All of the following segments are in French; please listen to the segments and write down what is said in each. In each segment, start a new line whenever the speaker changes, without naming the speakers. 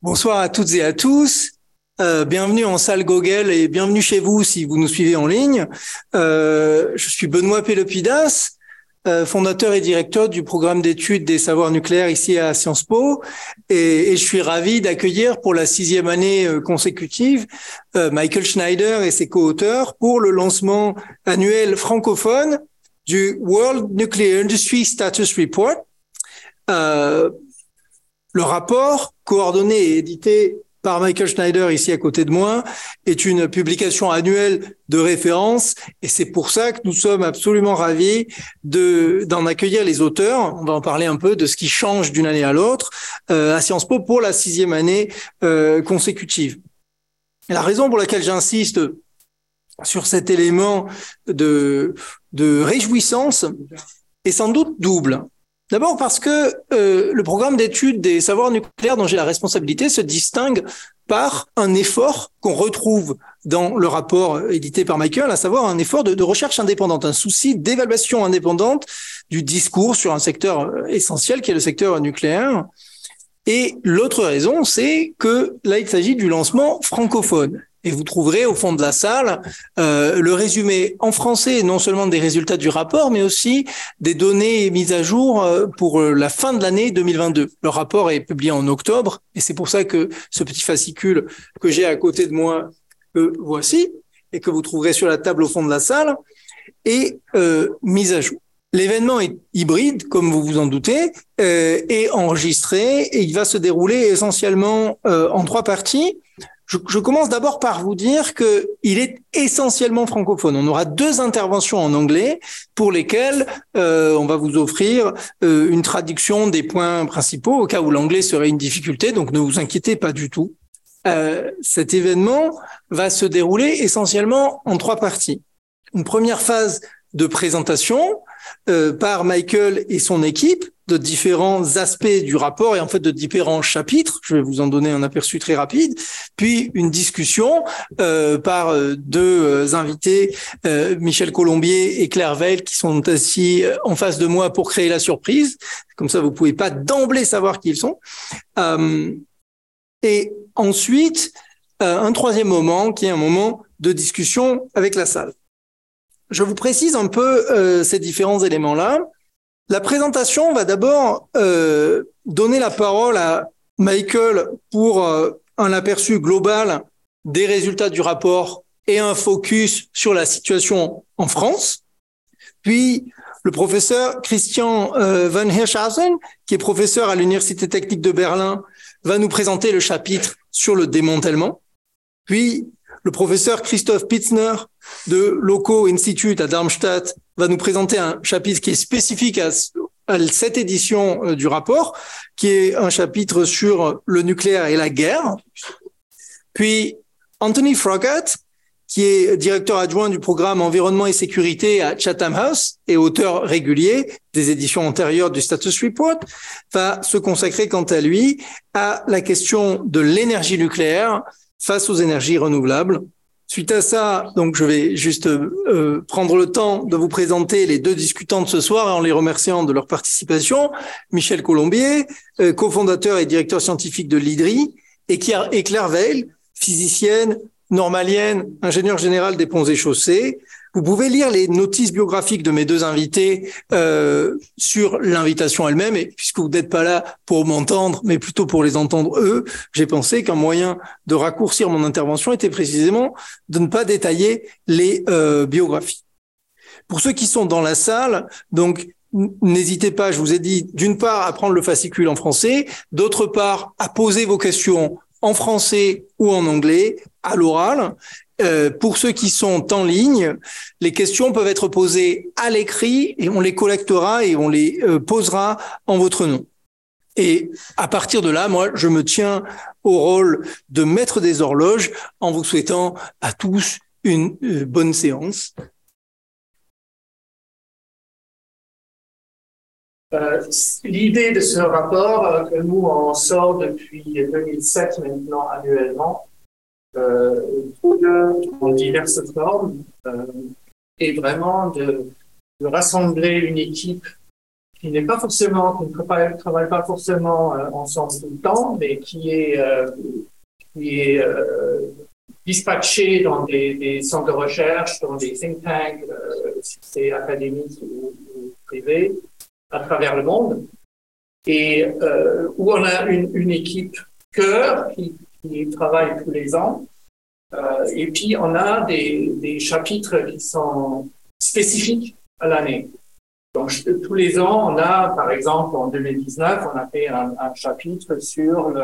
Bonsoir à toutes et à tous. Euh, bienvenue en salle Gogel et bienvenue chez vous si vous nous suivez en ligne. Euh, je suis Benoît Pélopidas, euh, fondateur et directeur du programme d'études des savoirs nucléaires ici à Sciences Po, et, et je suis ravi d'accueillir pour la sixième année euh, consécutive euh, Michael Schneider et ses co-auteurs pour le lancement annuel francophone du World Nuclear Industry Status Report. Le rapport, coordonné et édité par Michael Schneider ici à côté de moi, est une publication annuelle de référence et c'est pour ça que nous sommes absolument ravis de d'en accueillir les auteurs. On va en parler un peu de ce qui change d'une année à l'autre euh, à Sciences Po pour la sixième année euh, consécutive. La raison pour laquelle j'insiste sur cet élément de réjouissance est sans doute double. D'abord parce que euh, le programme d'études des savoirs nucléaires dont j'ai la responsabilité se distingue par un effort qu'on retrouve dans le rapport édité par Michael, à savoir un effort de, de recherche indépendante, un souci d'évaluation indépendante du discours sur un secteur essentiel qui est le secteur nucléaire. Et l'autre raison, c'est que là, il s'agit du lancement francophone. Et vous trouverez au fond de la salle euh, le résumé en français, non seulement des résultats du rapport, mais aussi des données mises à jour euh, pour euh, la fin de l'année 2022. Le rapport est publié en octobre, et c'est pour ça que ce petit fascicule que j'ai à côté de moi, que voici, et que vous trouverez sur la table au fond de la salle, est mis à jour. L'événement est hybride, comme vous vous en doutez, est enregistré et il va se dérouler essentiellement en trois parties. Je, commence d'abord par vous dire que il est essentiellement francophone. On aura deux interventions en anglais pour lesquelles euh, on va vous offrir euh, une traduction des points principaux au cas où l'anglais serait une difficulté. Donc ne vous inquiétez pas du tout. Euh, cet événement va se dérouler essentiellement en trois parties. Une première phase de présentation euh, par Michael et son équipe de différents aspects du rapport et en fait de différents chapitres. Je vais vous en donner un aperçu très rapide. Puis une discussion euh, par euh, deux euh, invités, euh, Michel Colombier et Claire Veil, qui sont assis en face de moi pour créer la surprise. Comme ça, vous pouvez pas d'emblée savoir qui ils sont. Euh, et ensuite, un troisième moment qui est un moment de discussion avec la salle. Je vous précise un peu euh, ces différents éléments-là. La présentation va d'abord euh, donner la parole à Michael pour euh, un aperçu global des résultats du rapport et un focus sur la situation en France. Puis le professeur Christian euh, Van Hirschhausen, qui est professeur à l'Université technique de Berlin, va nous présenter le chapitre sur le démantèlement. Puis le professeur Christophe Pitzner de Loco Institute à Darmstadt va nous présenter un chapitre qui est spécifique à, à cette édition euh, du rapport, qui est un chapitre sur le nucléaire et la guerre. Puis Anthony Froggatt, qui est directeur adjoint du programme Environnement et Sécurité à Chatham House et auteur régulier des éditions antérieures du Status Report, va se consacrer quant à lui à la question de l'énergie nucléaire face aux énergies renouvelables. Suite à ça, donc je vais juste euh, prendre le temps de vous présenter les deux discutants de ce soir en les remerciant de leur participation. Michel Colombier, euh, cofondateur et directeur scientifique de l'IDRI, et Claire physicienne, normalienne, ingénieure générale des ponts et chaussées, vous pouvez lire les notices biographiques de mes deux invités euh, sur l'invitation elle-même. Et puisque vous n'êtes pas là pour m'entendre, mais plutôt pour les entendre eux, j'ai pensé qu'un moyen de raccourcir mon intervention était précisément de ne pas détailler les euh, biographies. Pour ceux qui sont dans la salle, donc N'hésitez pas, je vous ai dit, d'une part, à prendre le fascicule en français, d'autre part, à poser vos questions en français ou en anglais à l'oral. Euh, pour ceux qui sont en ligne, les questions peuvent être posées à l'écrit et on les collectera et on les euh, posera en votre nom. Et à partir de là, moi, je me tiens au rôle de maître des horloges en vous souhaitant à tous une euh, bonne séance.
L'idée de ce rapport, que nous on sort depuis 2007 maintenant annuellement, en diverses formes, euh, et vraiment de, rassembler une équipe qui n'est pas forcément, qui ne travaille, pas forcément ensemble tout le temps, mais qui est, qui est dispatché dans des, centres de recherche, dans des think tanks, si c'est académique ou, ou privé, à travers le monde, et où on a une, une équipe cœur qui, qui travaille tous les ans euh, et puis, on a des, des, chapitres qui sont spécifiques à l'année. Donc, tous les ans, on a, par exemple, en 2019, on a fait un, chapitre sur le,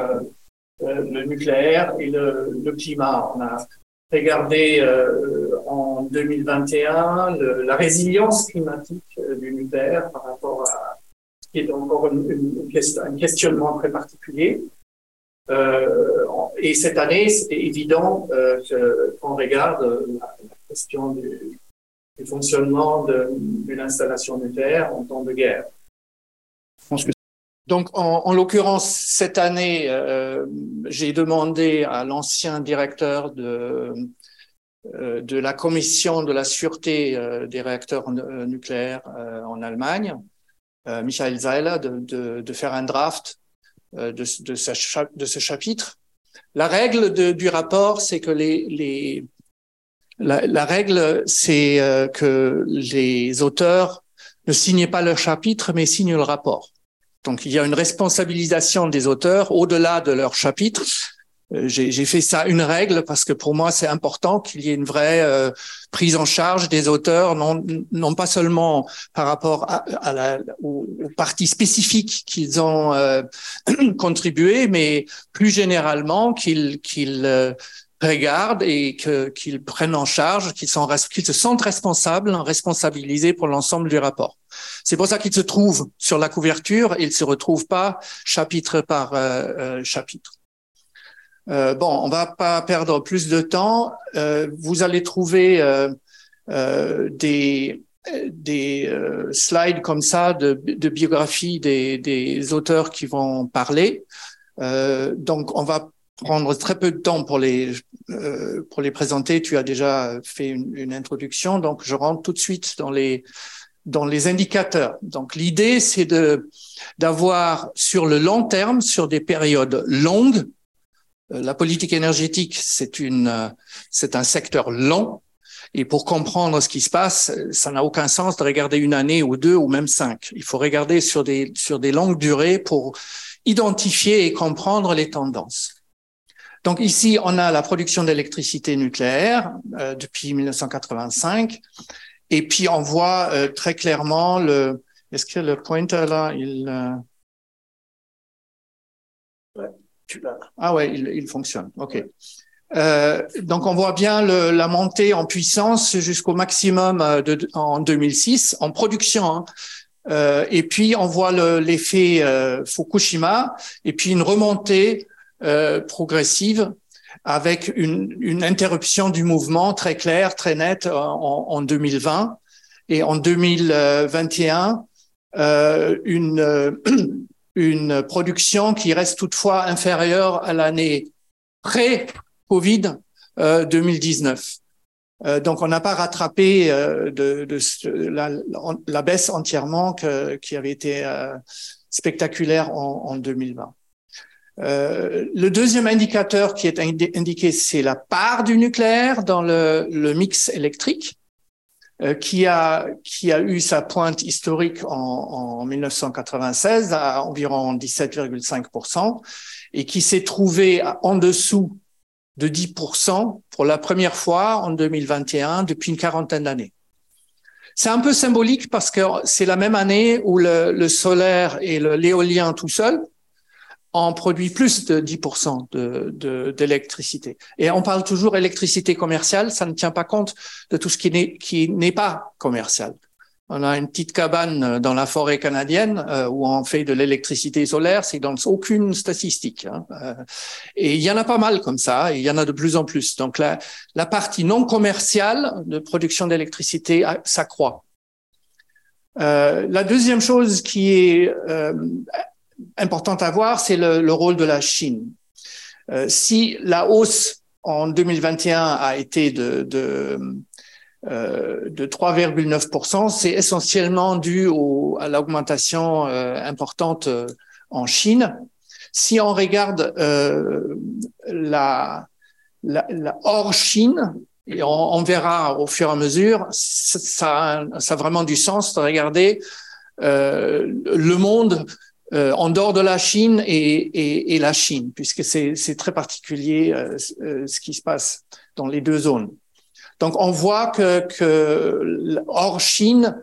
euh, le, nucléaire et le, le, climat. On a regardé euh, en 2021 le, la résilience climatique du nucléaire par rapport à ce qui est encore une, une, un questionnement très particulier. Et cette année, c'était évident euh, qu'on regarde la, question du, fonctionnement d'une installation nucléaire en temps de guerre. Donc, en, en l'occurrence, cette année, euh, j'ai demandé à l'ancien directeur de, euh, la commission de la sûreté des réacteurs nucléaires en Allemagne, Michael Zeiler, de, faire un draft de ce chapitre la règle du rapport, c'est que les, les la, règle, c'est euh, que les auteurs ne signent pas leur chapitre, mais signent le rapport. Donc, il y a une responsabilisation des auteurs au-delà de leur chapitre j'ai fait ça une règle parce que pour moi c'est important qu'il y ait une vraie euh, prise en charge des auteurs, non, non pas seulement par rapport à, la, aux, parties spécifiques qu'ils ont euh, contribué, mais plus généralement qu'ils qu'ils euh, regardent et qu'ils prennent en charge, qu'ils qu'ils se sentent responsables, responsabilisés pour l'ensemble du rapport. C'est pour ça qu'ils se trouvent sur la couverture, ils se retrouvent pas chapitre par chapitre. Euh, bon, on va pas perdre plus de temps. Euh, vous allez trouver euh, des, des slides comme ça de, de biographie des, des, auteurs qui vont parler. donc, on va prendre très peu de temps pour les pour les présenter. Tu as déjà fait une, une, introduction, donc je rentre tout de suite dans les dans les indicateurs. Donc, l'idée, c'est d'avoir sur le long terme, sur des périodes longues, la politique énergétique, c'est une, euh, c'est un secteur long. Et pour comprendre ce qui se passe, ça n'a aucun sens de regarder une année ou deux ou même cinq. Il faut regarder sur des, sur des longues durées pour identifier et comprendre les tendances. Donc ici, on a la production d'électricité nucléaire euh, depuis 1985. Et puis on voit euh, très clairement le. Est-ce que le pointer là, il. Euh... Ouais. Ah ouais, il, il fonctionne. OK. Euh, donc on voit bien le, la montée en puissance jusqu'au maximum euh, de, en 2006 en production. Hein. Euh, et puis on voit l'effet euh, Fukushima et puis une remontée euh, progressive avec une, une, interruption du mouvement très claire, très nette en, en 2020 et en 2021 une une production qui reste toutefois inférieure à l'année pré-Covid euh, 2019. Euh, donc, on n'a pas rattrapé euh, la, baisse entièrement qui avait été euh, spectaculaire en, en 2020. Euh, le deuxième indicateur qui est indiqué, c'est la part du nucléaire dans le mix électrique. Euh, qui a qui a eu sa pointe historique en, en 1996 à environ 17,5% et qui s'est trouvé en dessous de 10% pour la première fois en 2021 depuis une quarantaine d'années. C'est un peu symbolique parce que c'est la même année où le, le solaire et l'éolien tout seul en produit plus de 10% d'électricité. De, et on parle toujours électricité commerciale, ça ne tient pas compte de tout ce qui n'est pas commercial. On a une petite cabane dans la forêt canadienne euh, où on fait de l'électricité solaire, c'est dans aucune statistique. Hein. Euh, et il y en a pas mal comme ça, il y en a de plus en plus. Donc la, la partie non commerciale de production d'électricité euh, s'accroît. Euh, la deuxième chose qui est euh, importante à voir, c'est le, le, rôle de la Chine. Euh, si la hausse en 2021 a été de, de euh, de 3,9%. C'est essentiellement dû au, à l'augmentation euh, importante euh, en Chine. Si on regarde la, la, hors Chine, et on, on, verra au fur et à mesure, ça, ça a vraiment du sens de regarder le monde en dehors de la Chine et, la Chine, puisque c'est très particulier ce qui se passe dans les deux zones. Donc, on voit que, hors Chine,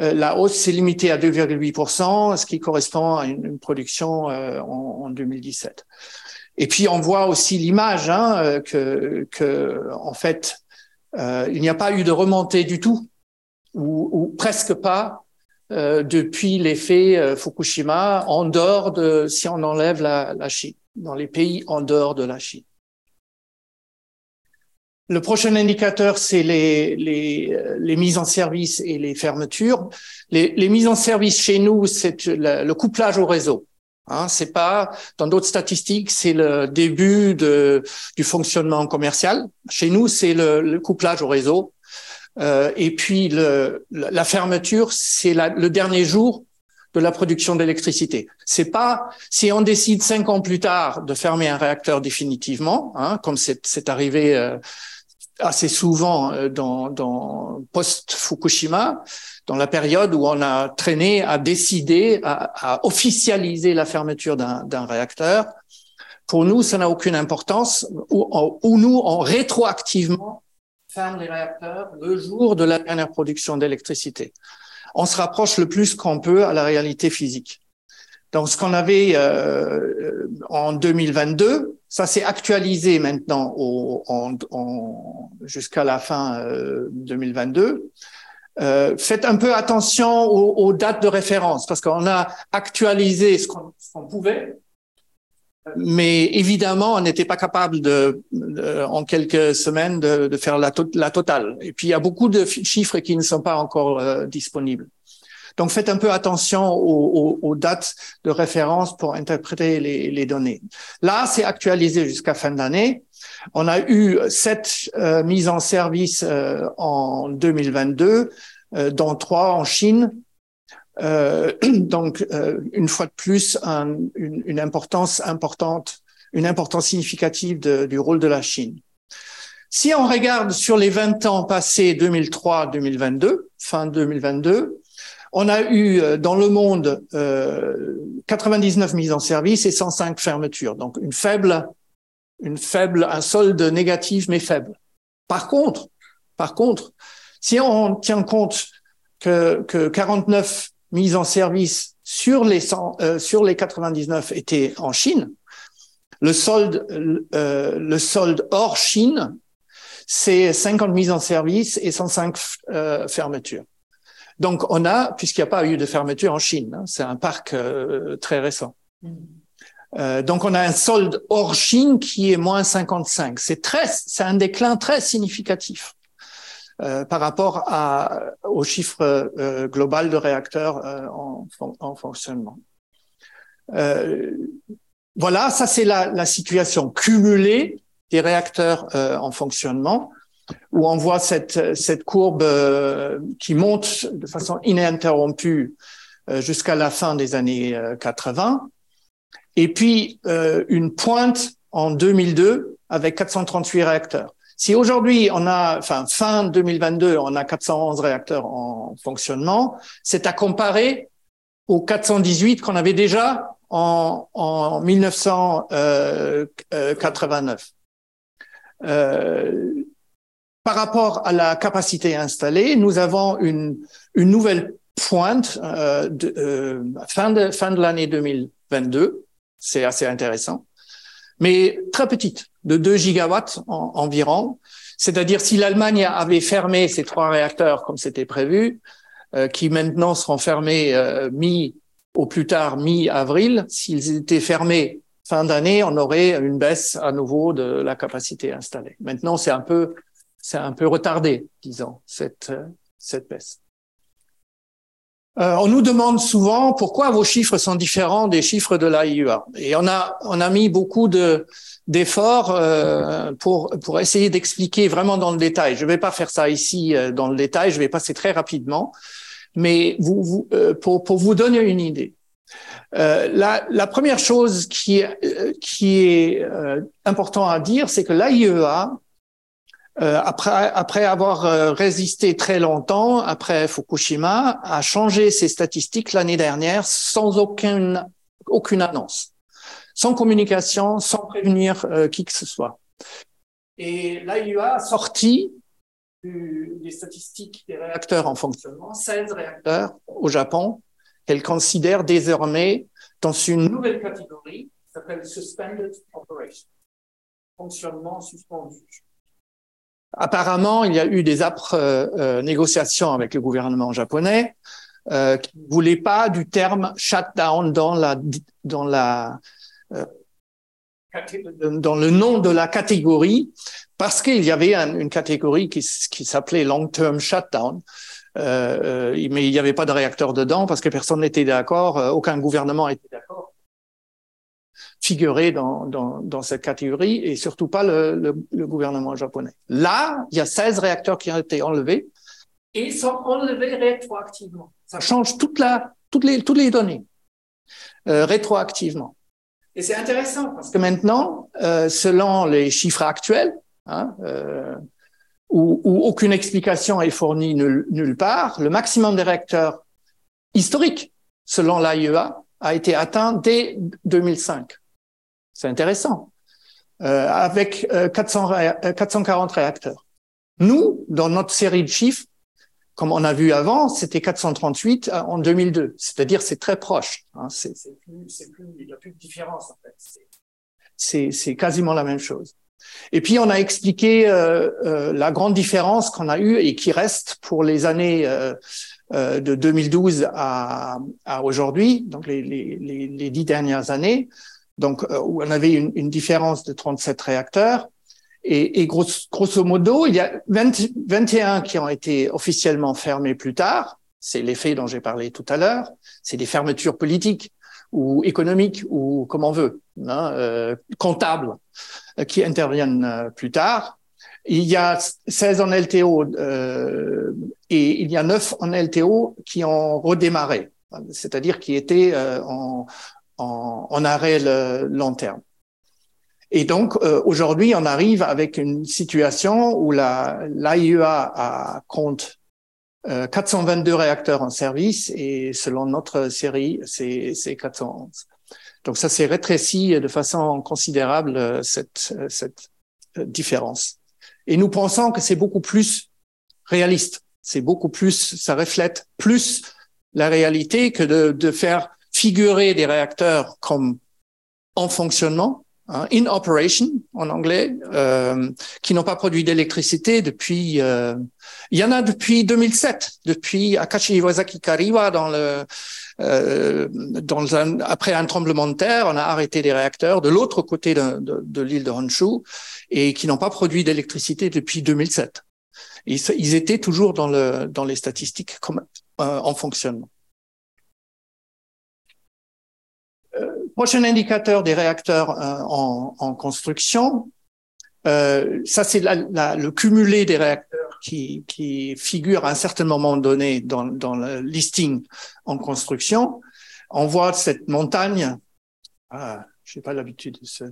euh, la hausse s'est limitée à 2,8%, ce qui correspond à une, production euh, en, en, 2017. Et puis, on voit aussi l'image hein, euh, que, en fait, euh, il n'y a pas eu de remontée du tout, ou, ou presque pas, euh, depuis l'effet Fukushima, en dehors de, si on enlève la, la Chine, dans les pays en dehors de la Chine. Le prochain indicateur, c'est les, les, les, mises en service et les fermetures. Les, les mises en service chez nous, c'est le, couplage au réseau. Hein, c'est pas dans d'autres statistiques, c'est le début de, du fonctionnement commercial. Chez nous, c'est le, le, couplage au réseau. Euh, et puis le, la fermeture, c'est le dernier jour de la production d'électricité. C'est pas si on décide cinq ans plus tard de fermer un réacteur définitivement, hein, comme c'est arrivé euh, assez souvent euh, dans, dans post-Fukushima, dans la période où on a traîné à décider, à, à officialiser la fermeture d'un réacteur. Pour nous, ça n'a aucune importance, où, où, nous, on rétroactivement ferme les réacteurs le jour de la dernière production d'électricité. On se rapproche le plus qu'on peut à la réalité physique. Donc, ce qu'on avait euh, en 2022, ça s'est actualisé maintenant au, en, en, jusqu'à la fin euh, 2022. Euh, faites un peu attention aux, aux, dates de référence parce qu'on a actualisé ce qu'on qu pouvait, mais évidemment, on n'était pas capable de, de, en quelques semaines de, de faire la, to la, totale. Et puis, il y a beaucoup de chiffres qui ne sont pas encore euh, disponibles. Donc faites un peu attention aux, aux, aux dates de référence pour interpréter les, les données. Là, c'est actualisé jusqu'à fin d'année. On a eu sept euh, mises en service euh, en 2022, euh, dont trois en Chine. Euh, donc, euh, une fois de plus, un, une, une, importance importante, une importance significative de, du rôle de la Chine. Si on regarde sur les 20 ans passés 2003-2022, fin 2022, on a eu euh, dans le monde euh, 99 mises en service et 105 fermetures, donc une faible, une faible, un solde négatif mais faible. Par contre, par contre, si on tient compte que, que 49 mises en service sur les 100, euh, sur les 99 étaient en Chine, le solde, euh, le solde hors Chine, c'est 50 mises en service et 105 euh, fermetures. Donc, on a, puisqu'il n'y a pas eu de fermeture en Chine, hein, c'est un parc euh, très récent. Mm. Euh, donc, on a un solde hors Chine qui est moins 55. C'est très, c'est un déclin très significatif euh, par rapport au chiffre euh, global de réacteurs euh, en, en, fonctionnement. Voilà, ça c'est la, la, situation cumulée des réacteurs en fonctionnement où on voit cette, courbe qui monte de façon ininterrompue jusqu'à la fin des années 80. Euh, Et puis, une pointe en 2002 avec 438 réacteurs. Si aujourd'hui, on a, fin 2022, on a 411 réacteurs en fonctionnement, c'est à comparer aux 418 qu'on avait déjà en, en 1989. Euh, par rapport à la capacité installée, nous avons une, une nouvelle pointe euh, de, euh, fin de, fin de l'année 2022. C'est assez intéressant. Mais très petite, de 2 gigawatts en, environ. C'est-à-dire si l'Allemagne avait fermé ces trois réacteurs comme c'était prévu, euh, qui maintenant seront fermés euh, mi au plus tard mi-avril, s'ils étaient fermés fin d'année, on aurait une baisse à nouveau de la capacité installée. Maintenant, c'est un peu c'est un peu retardé, disons, cette, cette baisse. Euh, on nous demande souvent pourquoi vos chiffres sont différents des chiffres de l'AIUA. Et on a, on a mis beaucoup de, d'efforts euh, pour, pour essayer d'expliquer vraiment dans le détail. Je ne vais pas faire ça ici euh, dans le détail, je vais passer très rapidement, mais vous, vous, euh, pour, pour vous donner une idée. Euh, la, la, première chose qui, est, qui est important à dire, c'est que l'AIEA euh, après, après avoir euh, résisté très longtemps, après Fukushima, a changé ses statistiques l'année dernière sans aucune, aucune annonce, sans communication, sans prévenir euh, qui que ce soit. Et l'AIUA a sorti des statistiques des réacteurs en fonctionnement, 16 réacteurs au Japon, qu'elle considère désormais dans une nouvelle catégorie qui s'appelle Suspended Operation, fonctionnement suspendu. Apparemment, il y a eu des âpres euh, euh, négociations avec le gouvernement japonais euh, qui ne voulait pas du terme shutdown dans la euh, le nom de la catégorie parce qu'il y avait une catégorie qui, qui s'appelait long-term shutdown. Euh, mais il n'y avait pas de réacteur dedans parce que personne n'était d'accord, aucun gouvernement était d'accord figurer dans, dans, dans, cette catégorie et surtout pas le, le, le, gouvernement japonais. Là, il y a 16 réacteurs qui ont été enlevés et ils sont enlevés rétroactivement. Ça change toute la, toutes, les, toutes les données euh, rétroactivement. Et c'est intéressant parce que maintenant, euh, selon les chiffres actuels, hein, euh, où, où, aucune explication est fournie nulle, nulle part, le maximum des réacteurs historiques, selon l'AIEA, a été atteint dès 2005. C'est intéressant. Euh, avec 400, euh, 440 euh, réacteurs. Nous, dans notre série de chiffres, comme on a vu avant, c'était 438 en 2002. C'est-à-dire, c'est très proche. Hein. C'est, plus, plus, il n'y a plus de différence, en fait. C'est, quasiment la même chose. Et puis, on a expliqué euh, euh, la grande différence qu'on a eue et qui reste pour les années euh, de 2012 à, à aujourd'hui, donc les, les, les, dix dernières années, donc euh, où on avait une, une, différence de 37 réacteurs. Et, et grosso, modo, il y a 20, 21 qui ont été officiellement fermés plus tard. C'est l'effet dont j'ai parlé tout à l'heure. C'est des fermetures politiques ou économiques ou comme on veut, hein, euh, comptables, euh, qui interviennent euh, plus tard. Il y a 16 en LTO euh, et il y a 9 en LTO qui ont redémarré, c'est-à-dire qui étaient euh, en, en, arrêt le long terme. Et donc euh, aujourd'hui, on arrive avec une situation où la l'AIEA a, compte euh, 422 réacteurs en service et selon notre série, c'est 411. Donc ça s'est rétréci de façon considérable euh, cette, euh, cette différence. Et nous pensons que c'est beaucoup plus réaliste. C'est beaucoup plus, ça reflète plus la réalité que de, de faire figurer des réacteurs comme en fonctionnement, hein, in operation en anglais, euh, qui n'ont pas produit d'électricité depuis. Euh, il y en a depuis 2007, depuis Akashi Iwasaki Kariwa dans le. Euh, après un tremblement de terre, on a arrêté des réacteurs de l'autre côté de, l'île de Honshu et qui n'ont pas produit d'électricité depuis 2007. Ils, étaient toujours dans, dans les statistiques comme, en fonctionnement. Prochain indicateur des réacteurs euh, en, en, construction, euh, ça c'est le cumulé des réacteurs qui, qui figure à un certain moment donné dans, dans le listing en construction. On voit cette montagne. Ah, j'ai pas l'habitude de ce.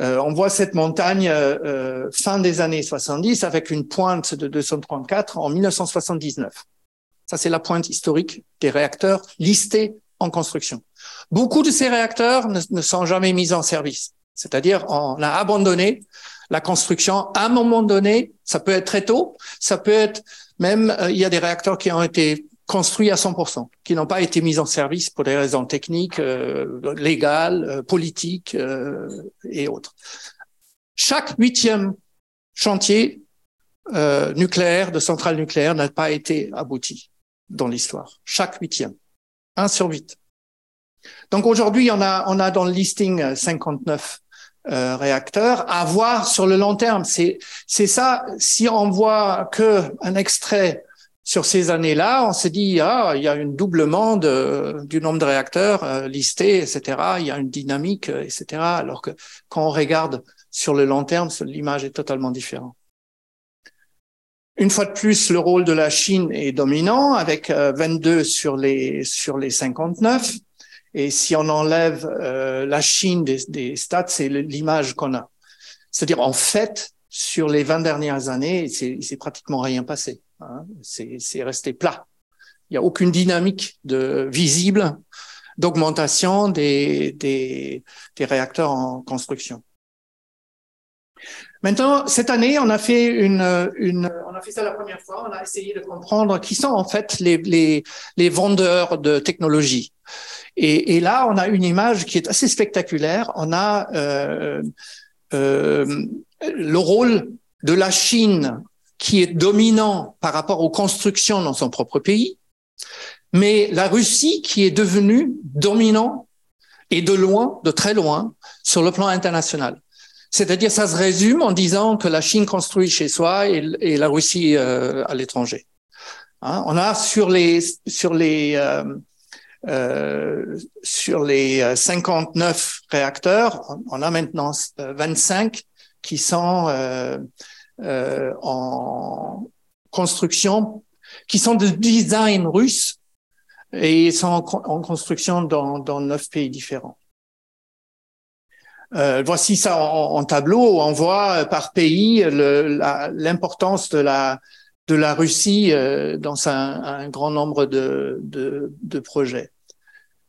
Euh, on voit cette montagne euh, euh fin des années 70 avec une pointe de 234 en 1979. Ça, c'est la pointe historique des réacteurs listés en construction. Beaucoup de ces réacteurs ne, sont jamais mis en service. C'est-à-dire, on a abandonné la construction à un moment donné. Ça peut être très tôt. Ça peut être même, euh, il y a des réacteurs qui ont été construits à 100%, qui n'ont pas été mis en service pour des raisons techniques, euh, légales, euh, politiques et autres. Chaque huitième chantier nucléaire de centrale nucléaire n'a pas été abouti dans l'histoire. Chaque huitième. Un sur huit. Donc aujourd'hui, on a, on a dans le listing 59 euh, euh, réacteurs à voir sur le long terme. C'est, ça. Si on voit que un extrait sur ces années-là, on s'est dit, ah, il y a un doublement de, du nombre de réacteurs euh, listés, etc. Il y a une dynamique, euh, etc. Alors que quand on regarde sur le long terme, l'image est totalement différente. Une fois de plus, le rôle de la Chine est dominant avec 22 euh, sur les sur les 59. Et si on enlève la Chine des, des stats, c'est l'image qu'on a. C'est-à-dire, en fait, sur les 20 dernières années, c'est pratiquement rien passé. Hein. C'est resté plat. Il n'y a aucune dynamique de, visible d'augmentation des, des, des, réacteurs en construction. Maintenant, cette année, on a fait une, une, on a fait ça la première fois. On a essayé de comprendre qui sont en fait les, les, vendeurs de technologie. Et, et, là, on a une image qui est assez spectaculaire. On a euh, euh, le rôle de la Chine qui est dominant par rapport aux constructions dans son propre pays, mais la Russie qui est devenue dominant et de loin, de très loin, sur le plan international. C'est-à-dire, ça se résume en disant que la Chine construit chez soi et, la Russie euh, à l'étranger. Hein, on a sur les sur les euh, euh, sur les 59 réacteurs, on a maintenant 25 qui sont euh, en construction, qui sont de design russe et sont en, construction dans, dans neuf pays différents. Euh, voici ça en, tableau. On voit par pays l'importance de la de la Russie euh, dans un, un, grand nombre de, de, de projets.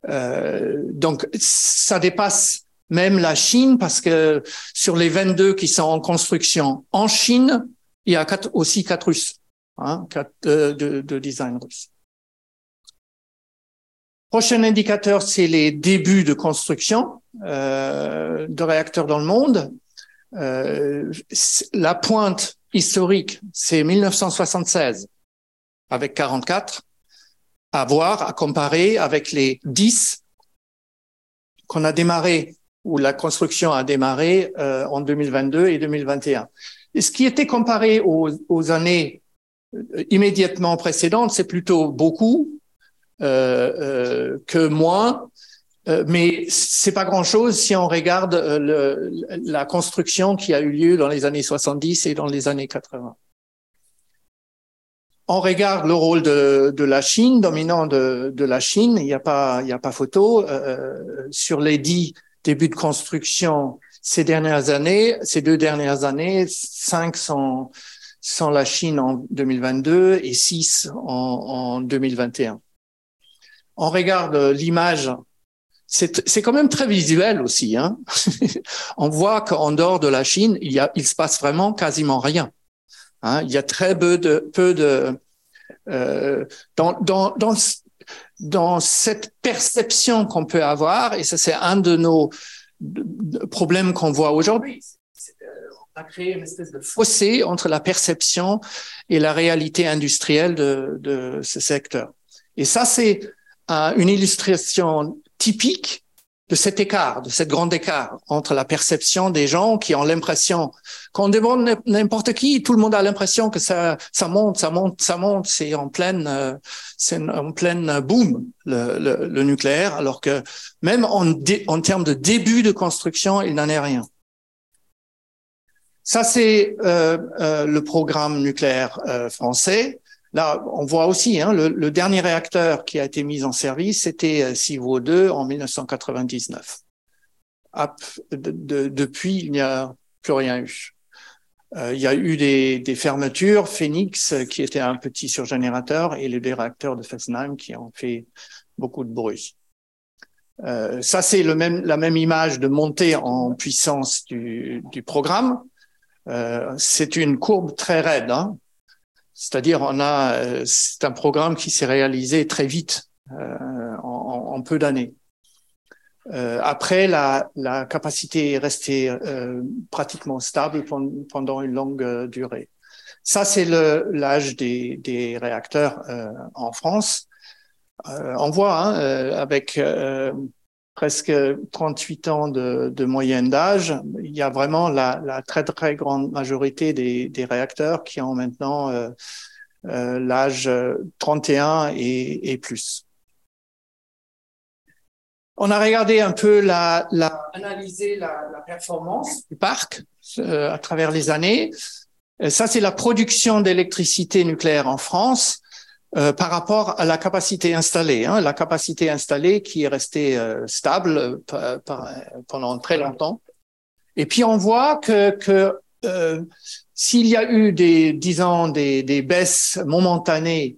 Euh, donc ça dépasse même la Chine, parce que sur les 22 qui sont en construction en Chine, il y a quatre, aussi quatre Russes, hein, quatre, euh, de, de, design russe. Prochain indicateur, c'est les débuts de construction euh, de réacteurs dans le monde. Euh, la pointe historique, c'est 1976 avec 44, à voir, à comparer avec les 10 qu'on a démarré où la construction a démarré euh, en 2022 et 2021. Et ce qui était comparé aux, aux années euh, immédiatement précédentes, c'est plutôt beaucoup que moins, euh, mais c'est pas grand-chose si on regarde le, la construction qui a eu lieu dans les années 70 et dans les années 80. On regarde le rôle de, de la Chine, dominant de, de, la Chine, il n'y a pas, il y a pas photo. sur les dix début de construction ces dernières années, ces deux dernières années, cinq sont, sont la Chine en 2022 et six en, en 2021. On regarde l'image, c'est quand même très visuel aussi. Hein On voit qu'en dehors de la Chine, il, y a, il se passe vraiment quasiment rien. Hein il y a très peu de, peu de euh, dans, dans, dans, dans cette perception qu'on peut avoir, et ça c'est un de nos problèmes qu'on voit aujourd'hui. On a créé une espèce de fossé entre la perception et la réalité industrielle de, de ce secteur. Et ça, c'est une illustration typique de cet écart, de cet grand écart entre la perception des gens qui ont l'impression, quand on demande n'importe qui, tout le monde a l'impression que ça, ça monte, ça monte, ça monte, c'est en pleine, euh, c'est en pleine boom le, le, le, nucléaire, alors que même en, en termes de début de construction, il n'en est rien. Ça, c'est euh, euh, le programme nucléaire euh, français. Là, on voit aussi hein, le, dernier réacteur qui a été mis en service, c'était Civo euh, 2 en 1999. depuis, il n'y a plus rien eu. Euh, il y a eu des, des, fermetures, Phoenix qui était un petit surgénérateur et les deux réacteurs de Fessenheim qui ont fait beaucoup de bruit. Euh, ça, c'est le même, la même image de montée en puissance du, du programme. Euh, c'est une courbe très raide. Hein. C'est-à-dire, on a, euh, c'est un programme qui s'est réalisé très vite, euh, en, peu d'années. Euh, après, la, la, capacité est restée euh, pratiquement stable pendant une longue durée. Ça, c'est l'âge des, des, réacteurs en France. on voit, hein, avec presque 38 ans de, moyenne d'âge, il y a vraiment la, très très grande majorité des, réacteurs qui ont maintenant euh, l'âge 31 et, et, plus. On a regardé un peu la, la analysé la, la performance du parc à travers les années. Ça, c'est la production d'électricité nucléaire en France. Euh, par rapport à la capacité installée, hein, la capacité installée qui est restée euh, stable euh, pendant très longtemps. Et puis on voit que, que s'il y a eu des, disons, des, des baisses momentanées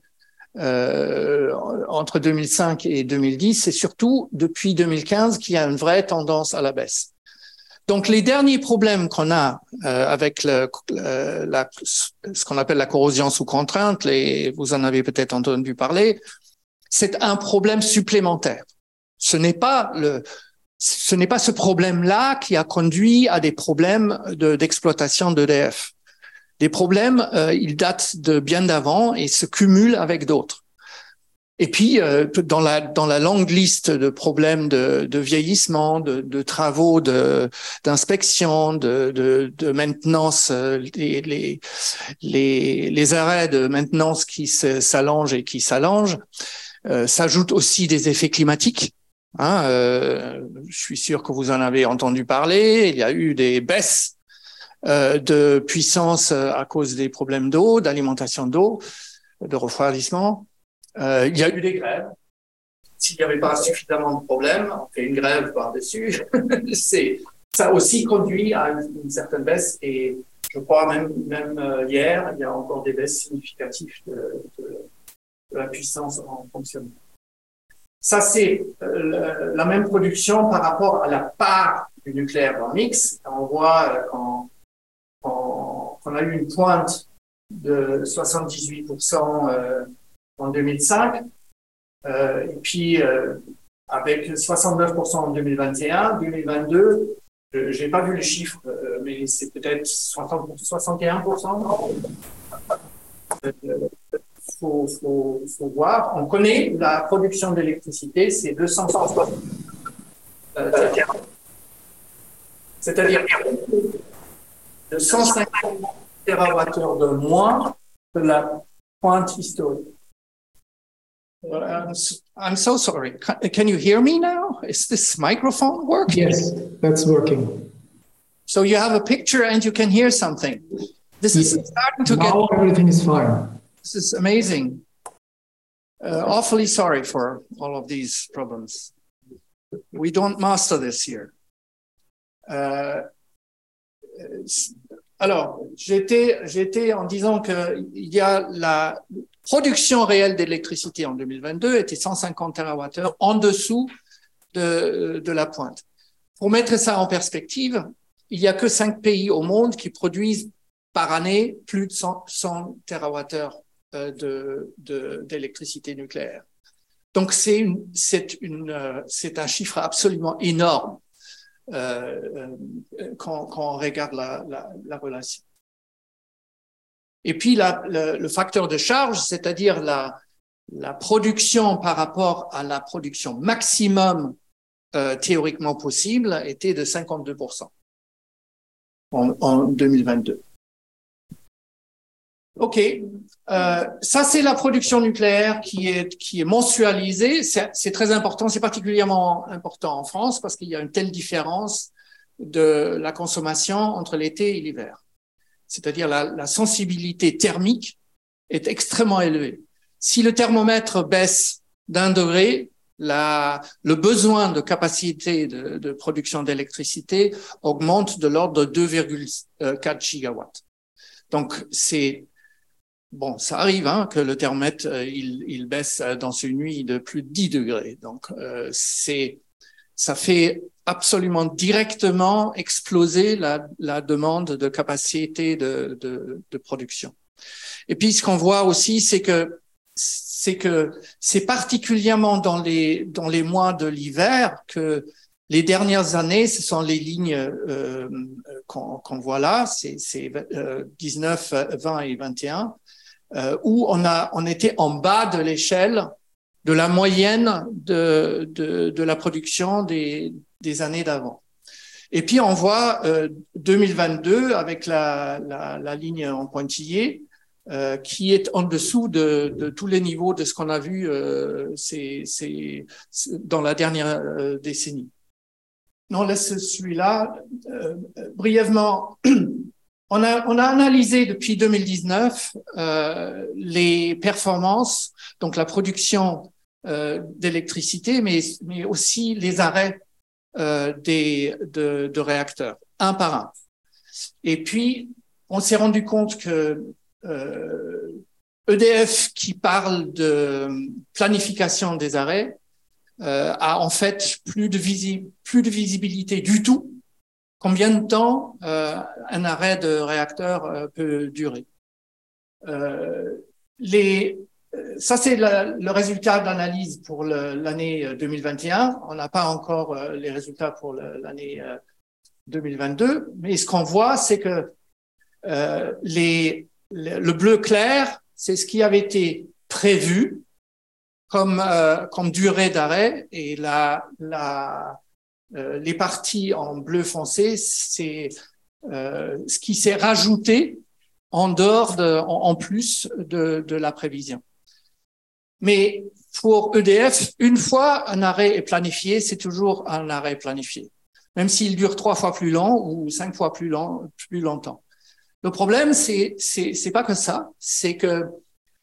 entre 2005 et 2010, c'est surtout depuis 2015 qu'il y a une vraie tendance à la baisse. Donc les derniers problèmes qu'on a euh, avec le, la, ce qu'on appelle la corrosion sous contrainte, les, vous en avez peut-être entendu parler, c'est un problème supplémentaire. Ce n'est pas ce problème-là qui a conduit à des problèmes d'exploitation de, d'EDF. Des problèmes, euh, ils datent de bien d'avant et se cumulent avec d'autres. Et puis, euh, dans, la, dans la longue liste de problèmes de, de vieillissement, de, de travaux d'inspection, de, de, de, maintenance, euh, les, les, les, les, arrêts de maintenance qui s'allongent et qui s'allongent, euh, s'ajoutent aussi des effets climatiques. Hein, euh, je suis sûr que vous en avez entendu parler. Il y a eu des baisses euh, de puissance à cause des problèmes d'eau, d'alimentation d'eau, de refroidissement. Euh, il y a eu des grèves. S'il n'y avait pas suffisamment de problèmes, on fait une grève par-dessus. c'est, ça aussi conduit à une, certaine baisse et je crois même, euh, hier, il y a encore des baisses significatives de, la puissance en fonctionnement. Ça, c'est euh, la même production par rapport à la part du nucléaire dans le mix. On voit quand, quand, on a eu une pointe de 78% en 2005, euh, et puis euh, avec 69% en 2021, 2022, je n'ai pas vu les chiffres, euh, mais c'est peut-être 61%. Il faut, voir. On connaît la production d'électricité, c'est 260. C'est-à-dire de 150 TWh de moins que la pointe historique. I'm, I'm so sorry. Can, you hear me now? Is this microphone working?
Yes, that's working.
So you have a picture and you can hear something. This is starting to
now
get.
everything is fine.
This is amazing. Uh, awfully sorry for all of these problems. We don't master this here. Uh, alors, j'étais, j'étais en disant qu'il y a la, production réelle d'électricité en 2022 était 150 TWh en dessous de, de la pointe. Pour mettre ça en perspective, il n'y a que cinq pays au monde qui produisent par année plus de 100, 100 TWh de, d'électricité nucléaire. Donc une, c'est un chiffre absolument énorme euh, euh quand, quand, on regarde la, la, la relation. Et puis la, le, le, facteur de charge, c'est-à-dire la, la production par rapport à la production maximum euh, théoriquement possible, était de 52% en, en 2022. OK. Euh, ça, c'est la production nucléaire qui est, qui est mensualisée. C'est très important. C'est particulièrement important en France parce qu'il y a une telle différence de la consommation entre l'été et l'hiver c'est-à-dire la, sensibilité thermique, est extrêmement élevée. Si le thermomètre baisse d'un degré, la, le besoin de capacité de, production d'électricité augmente de l'ordre de 2,4 gigawatts. Donc c'est bon, ça arrive hein, que le thermomètre euh, il, il, baisse dans une nuit de plus de 10 degrés. Donc euh, c'est ça fait absolument directement exploser la, la demande de capacité de, de, de, production. Et puis ce qu'on voit aussi, c'est que c'est que c'est particulièrement dans les dans les mois de l'hiver que les dernières années, ce sont les lignes euh, qu'on voit là, c'est 19, 20 et 21, euh, où on a on était en bas de l'échelle de la moyenne de, de, la production des, des années d'avant. Et puis on voit euh, 2022 avec la, la, ligne en pointillé, euh, qui est en dessous de, de, tous les niveaux de ce qu'on a vu euh, c'est, c'est, dans la dernière euh, décennie. Non, laisse celui-là. Euh, brièvement, on a, on a analysé depuis 2019 euh, les performances, donc la production euh, d'électricité, mais, mais aussi les arrêts euh, des, de, réacteurs, un par un. Et puis, on s'est rendu compte que EDF, qui parle de planification des arrêts, a en fait plus de, plus de visibilité du tout combien de temps euh, un arrêt de réacteur euh, peut durer? Euh, les, ça, c'est le, résultat d'analyse pour l'année 2021. On n'a pas encore les résultats pour l'année 2022, mais ce qu'on voit, c'est que le bleu clair, c'est ce qui avait été prévu comme, durée d'arrêt et euh, les parties en bleu foncé, c'est euh, ce qui s'est rajouté en dehors de, en, plus de, la prévision. Mais pour EDF, une fois un arrêt est planifié, c'est toujours un arrêt planifié, même s'il dure trois fois plus long ou cinq fois plus, long, plus longtemps. Le problème, c'est c'est pas que ça, c'est que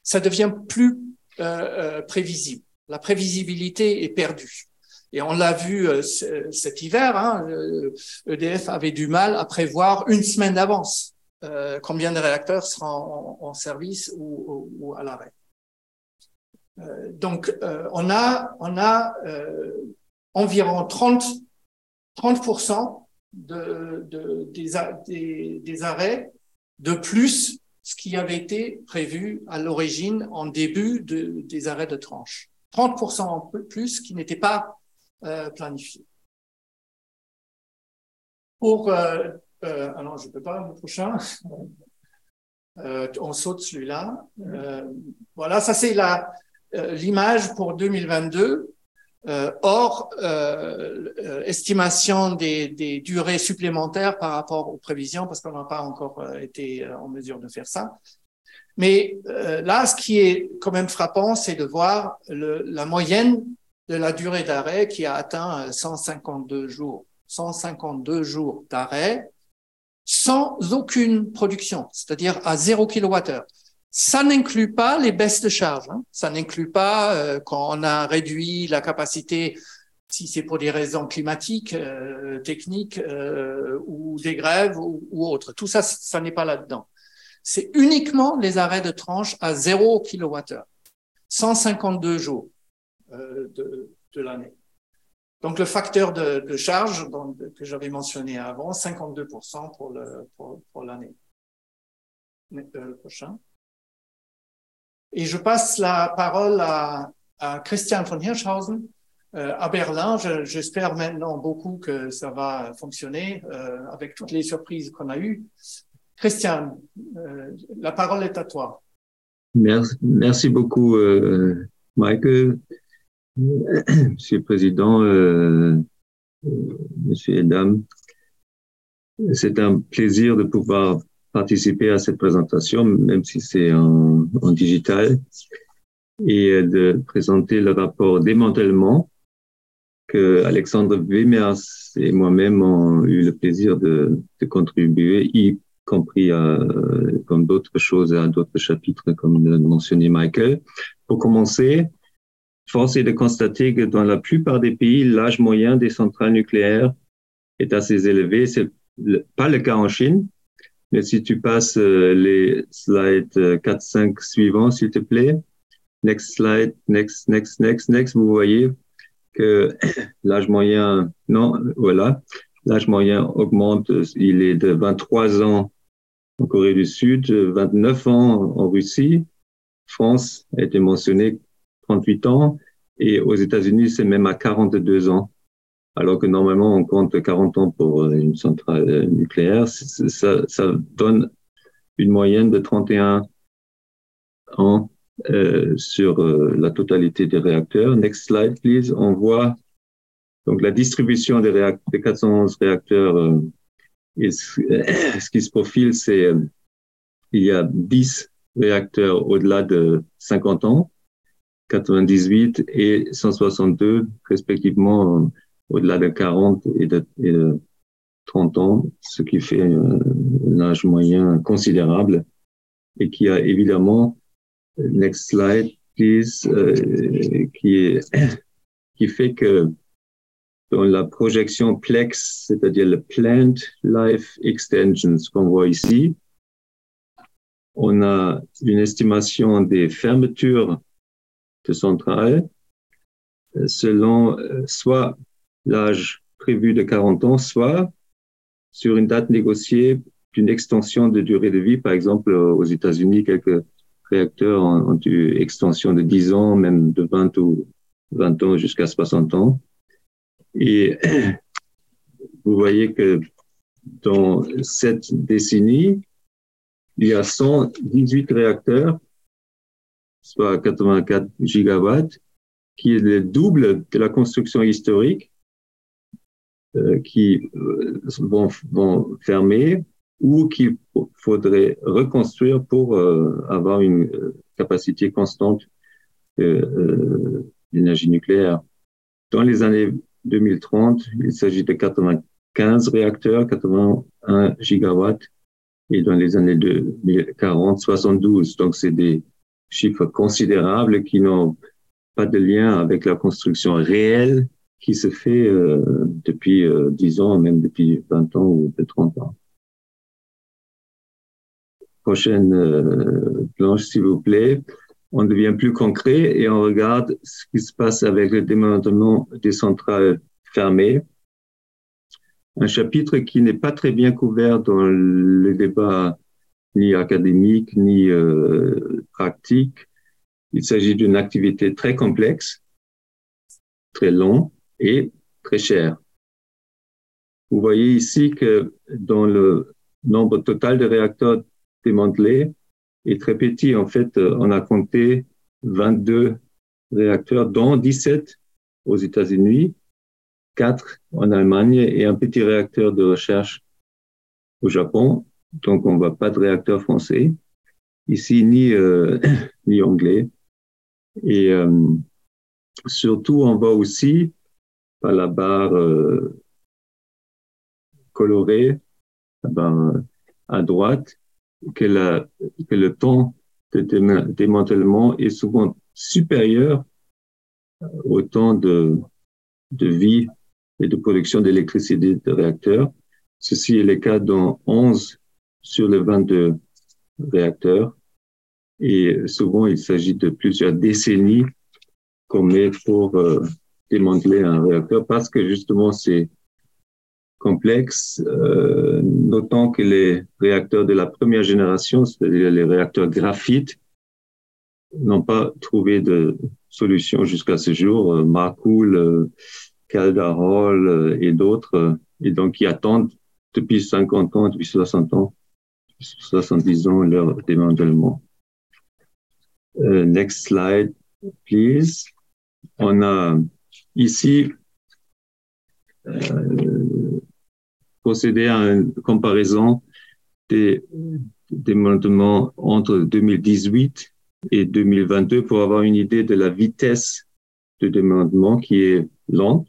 ça devient plus euh, euh prévisible. La prévisibilité est perdue. Et on l'a vu euh, cet hiver, hein, EDF e avait du mal à prévoir une semaine d'avance euh, combien de réacteurs seront en, service ou, à l'arrêt. Euh, donc, euh, on a, on a euh, environ 30, 30 de, de, des, des, arrêts de plus ce qui avait été prévu à l'origine en début de, des arrêts de tranche. 30% en plus qui n'était pas euh, planifié. Pour, euh, alors je peux pas le prochain. On saute celui-là. Voilà, ça c'est la l'image pour 2022. or, estimation des, des, durées supplémentaires par rapport aux prévisions, parce qu'on n'a pas encore été en mesure de faire ça. Mais là, ce qui est quand même frappant, c'est de voir le, la moyenne de la durée d'arrêt qui a atteint 152 euh, jours. 152 jours d'arrêt sans aucune production, c'est-à-dire à 0 kWh. Ça n'inclut pas les baisses de charge. Hein. Ça n'inclut pas euh, quand on a réduit la capacité, si c'est pour des raisons climatiques, euh, techniques euh, ou des grèves ou, autres. Tout ça, ça n'est pas là-dedans. C'est uniquement les arrêts de tranche à 0 kWh. 152 jours. De, l'année. Donc le facteur de, charge que j'avais mentionné avant, 52% pour pour, pour l'année. Euh, le prochain. Et je passe la parole à, Christian von Hirschhausen euh, à Berlin. J'espère maintenant beaucoup que ça va fonctionner euh, avec toutes les surprises qu'on a eues. Christian, euh, la parole est à toi.
Merci, merci beaucoup, euh, Michael. Monsieur le Président, euh, Monsieur et Dames, c'est un plaisir de pouvoir participer à cette présentation, même si c'est en, en, digital, et de présenter le rapport démantèlement que Alexandre Wimers et moi-même ont eu le plaisir de, de contribuer, y compris à, comme d'autres choses, à d'autres chapitres, comme l'a mentionné Michael. Pour commencer, Force est de constater que dans la plupart des pays, l'âge moyen des centrales nucléaires est assez élevé. C'est pas le cas en Chine. Mais si tu passes euh, les slides 4, euh, 5 suivants, s'il te plaît. Next slide, next, next, next, next. Vous voyez que l'âge moyen, non, voilà. L'âge moyen augmente. Il est de 23 ans en Corée du Sud, 29 ans en Russie. France a été mentionné 38 ans et aux États-Unis, c'est même à 42 ans. Alors que normalement, on compte 40 ans pour euh, une centrale euh, nucléaire. Ça, ça donne une moyenne de 31 ans euh, sur euh, la totalité des réacteurs. Next slide, please. On voit donc la distribution des, réacteurs, des 411 réacteurs. Et ce, ce, qui se profile, c'est il y a 10 réacteurs au-delà de 50 ans, 98 et 162 respectivement au-delà de 40 et de, 30 ans, ce qui fait un âge moyen considérable et qui a évidemment, next slide please, euh, qui, est, qui fait que dans la projection PLEX, c'est-à-dire le Plant Life Extension, ce qu'on voit ici, on a une estimation des fermetures de centrales euh, selon euh, soit l'âge prévu de 40 ans, soit sur une date négociée d'une extension de durée de vie. Par exemple, aux États-Unis, quelques réacteurs ont, eu extension de 10 ans, même de 20 ou 20 ans jusqu'à 60 ans. Et vous voyez que dans cette décennie, il y a 118 réacteurs, soit 84 gigawatts, qui est le double de la construction historique, euh, qui euh, vont, vont, fermer ou qu'il faudrait reconstruire pour euh, avoir une capacité constante d'énergie nucléaire. Dans les années 2030, il s'agit de 95 réacteurs, 81 gigawatts, et dans les années 2040, 72. Donc, c'est des chiffres considérables qui n'ont pas de lien avec la construction réelle qui se fait euh, depuis euh, 10 ans, même depuis 20 ans ou 30 ans. Prochaine euh, planche, s'il vous plaît. On devient plus concret et on regarde ce qui se passe avec le démantèlement des centrales fermées un chapitre qui n'est pas très bien couvert dans le débat ni académique ni euh, pratique. Il s'agit d'une activité très complexe, très longue et très chère. Vous voyez ici que dans le nombre total de réacteurs démantelés est très petit. En fait, on a compté 22 réacteurs, dont 17 aux États-Unis quatre en Allemagne et un petit réacteur de recherche au Japon. Donc, on voit pas de réacteur français. Ici, ni, euh, ni anglais. Et euh, surtout, on voit aussi par la barre euh, colorée, la barre à droite, que, la, que le temps de démantèlement est souvent supérieur au temps de, de vie et de production d'électricité de réacteurs. Ceci est le cas dans 11 sur les 22 réacteurs. Et souvent, il s'agit de plusieurs décennies qu'on met pour euh, démanteler un réacteur parce que justement, c'est complexe, euh, que les réacteurs de la première génération, c'est-à-dire les réacteurs graphite, n'ont pas trouvé de solution jusqu'à ce jour. Euh, Marcoule, euh, Calderol euh, et d'autres, euh, et donc qui attendent depuis 50 ans, depuis 60 ans, 70 ans leur démantèlement. Euh, next slide, please. On a ici euh, procédé à une comparaison des démantèlements entre 2018 et 2022 pour avoir une idée de la vitesse de démantèlement qui est lente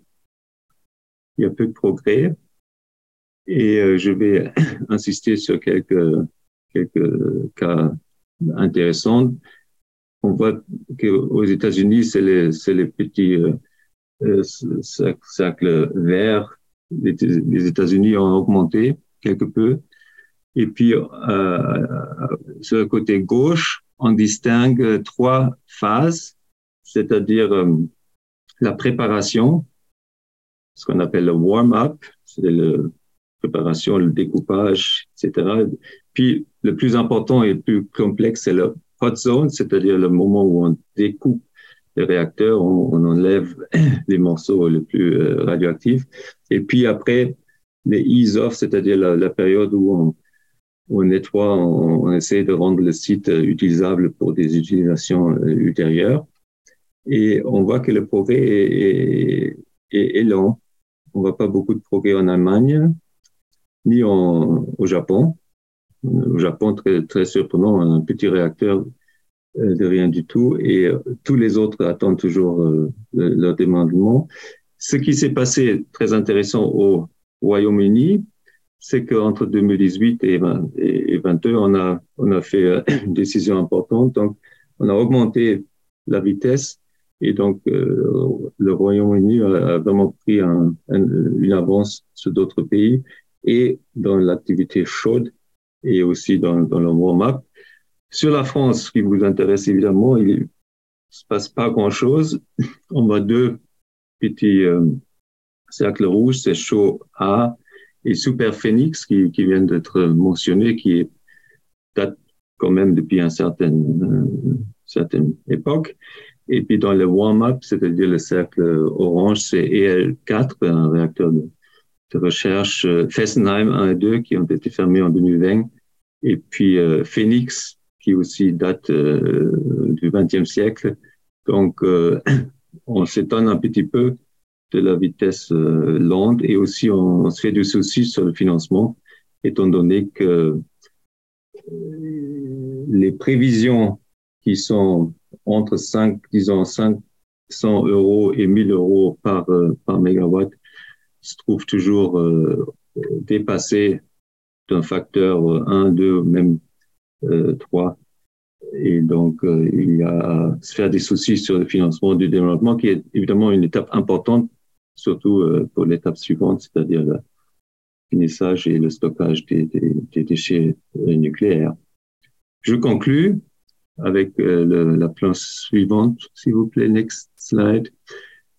il y a peu de progrès. Et euh, je vais insister sur quelques, quelques cas intéressants. On voit qu'aux États-Unis, c'est les, les petits euh, euh cercles verts. Les, États-Unis ont augmenté quelque peu. Et puis, euh, sur le côté gauche, on distingue trois phases, c'est-à-dire euh, la préparation, ce qu'on appelle le warm-up, c'est la préparation, le découpage, etc. Puis le plus important et le plus complexe, c'est le hot zone, c'est-à-dire le moment où on découpe les réacteurs, on, enlève les morceaux les plus euh, radioactifs. Et puis après, les ease-off, c'est-à-dire la, période où on, nettoie, on, essaie de rendre le site euh, utilisable pour des utilisations euh, ultérieures. Et on voit que le progrès est, est, est lent on voit pas beaucoup de progrès en Allemagne, ni en, au Japon. au Japon, très, très surprenant, un petit réacteur de rien du tout, et euh, tous les autres attendent toujours leur demandement. Ce qui s'est passé très intéressant au Royaume-Uni, c'est qu'entre 2018 et, 2022, on a, on a fait une décision importante. Donc, on a augmenté la vitesse et donc, euh, le Royaume-Uni a, vraiment pris un, une avance sur d'autres pays et dans l'activité chaude et aussi dans, dans le warm-up. Sur la France, ce qui vous intéresse évidemment, il ne se passe pas grand-chose. On voit deux petits euh, cercles rouges, c'est chaud A et Super Phoenix qui, qui viennent d'être mentionnés, qui date quand même depuis une certaine, euh, certaine époque. Et puis dans le warm-up, c'est-à-dire le cercle orange, c'est EL4, un réacteur de, de, recherche euh, Fessenheim 1 et 2 qui ont été fermés en 2020. Et puis euh, Phoenix, qui aussi date euh, du XXe siècle. Donc euh, on s'étonne un petit peu de la vitesse euh, lente et aussi on, se fait du souci sur le financement, étant donné que les prévisions qui sont entre 5, disons 500 euros et 1000 euros par, par mégawatt se trouve toujours euh, dépassé d'un facteur 1, 2, même 3. Et donc, euh, il y a se faire des soucis sur le financement du développement, qui est évidemment une étape importante, surtout euh, pour l'étape suivante, c'est-à-dire le finissage et le stockage des, des, des déchets nucléaires. Je conclus avec euh, la planche suivante, s'il vous plaît, next slide.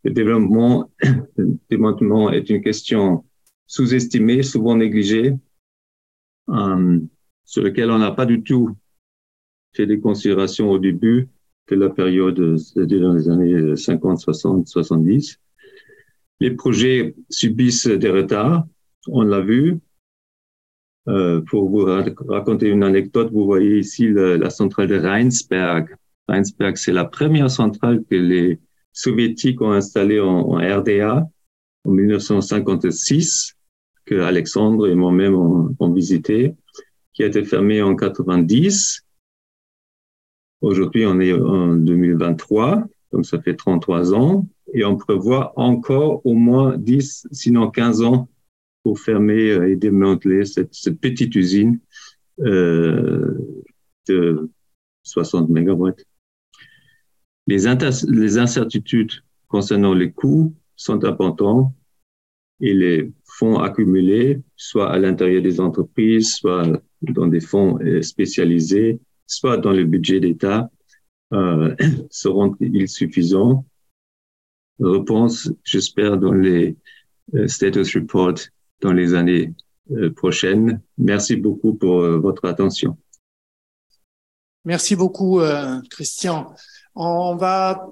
Le développement, le développement est une question sous-estimée, souvent négligée, euh, sur laquelle on n'a pas du tout fait des considérations au début de la période, c'est-à-dire dans les années 50, 60, 70. Les projets subissent des retards, on l'a vu, euh, pour vous raconter une anecdote, vous voyez ici la centrale de Rheinsberg. Rheinsberg, c'est la première centrale que les soviétiques ont installée en, en RDA en 1956, que Alexandre et moi-même ont, ont, visité, qui a été fermée en 90. Aujourd'hui, on est en 2023, donc ça fait 33 ans, et on prévoit encore au moins 10, sinon 15 ans pour fermer euh, et démanteler cette, petite usine euh, de 60 mégawatts. Les, les incertitudes concernant les coûts sont importantes et les fonds accumulés, soit à l'intérieur des entreprises, soit dans des fonds euh, spécialisés, soit dans le budget d'État, euh, seront-ils suffisants? Réponse, j'espère, dans les euh, status reports dans les années prochaines. Merci beaucoup pour votre attention.
Merci beaucoup, Christian. On va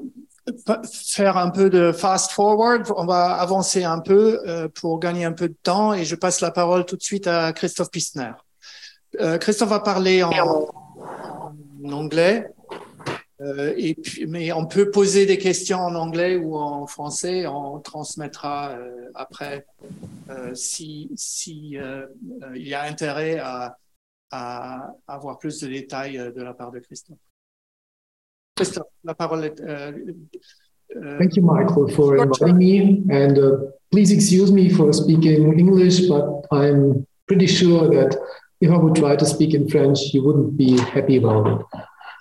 faire un peu de fast forward. On va avancer un peu pour gagner un peu de temps et je passe la parole tout de suite à Christophe Pissner. Euh, Christophe va parler en, en anglais. Euh, et puis, mais on peut poser des questions en anglais ou en français. On transmettra euh, après euh, si, si euh, il y a intérêt à, à, avoir plus de détails euh, de la part de Christophe. Christophe, la parole est.
Thank you, Michael, for inviting me. And uh, please excuse me for speaking English, but I'm pretty sure that if I would try to speak in French, you wouldn't be happy about it.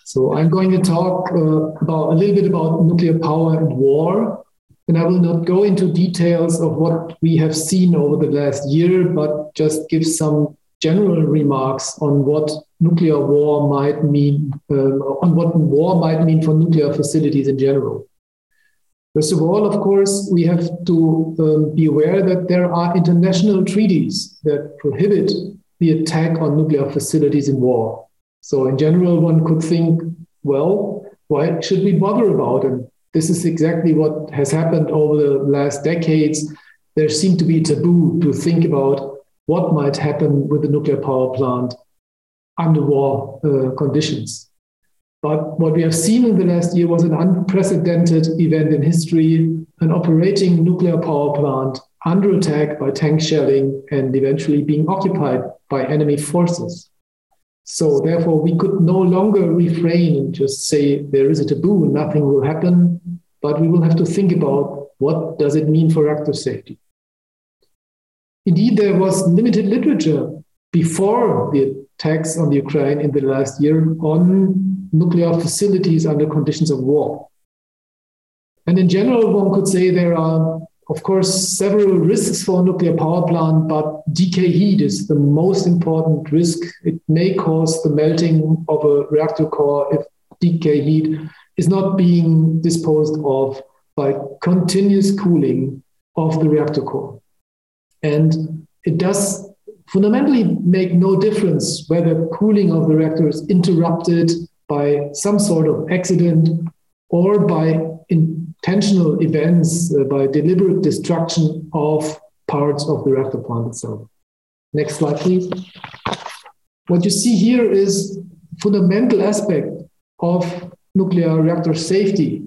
So I'm going to talk uh, about a little bit about nuclear power and war. And I will not go into details of what we have seen over the last year, but just give some general remarks on what nuclear war might mean, um, on what war might mean for nuclear facilities in general. First of all, of course, we have to um, be aware that there are international treaties that prohibit the attack on nuclear facilities in war. So, in general, one could think, well, why should we bother about it? This is exactly what has happened over the last decades. There seemed to be taboo to think about what might happen with the nuclear power plant under war uh, conditions. But what we have seen in the last year was an unprecedented event in history an operating nuclear power plant under attack by tank shelling and eventually being occupied by enemy forces. So therefore, we could no longer refrain and just say there is a taboo, nothing will happen, but we will have to think about what does it mean for reactor safety. Indeed, there was limited literature before the attacks on the Ukraine in the last year on nuclear facilities under conditions of war. And in general, one could say there are, of course, several risks for a nuclear power plant, but decay heat is the most important risk. It may cause the melting of a reactor core if decay heat is not being disposed of by continuous cooling of the reactor core. And it does fundamentally make no difference whether cooling of the reactor is interrupted by some sort of accident or by intentional events, uh, by deliberate destruction of parts of the reactor plant itself. Next slide, please. What you see here is fundamental aspect of nuclear reactor safety.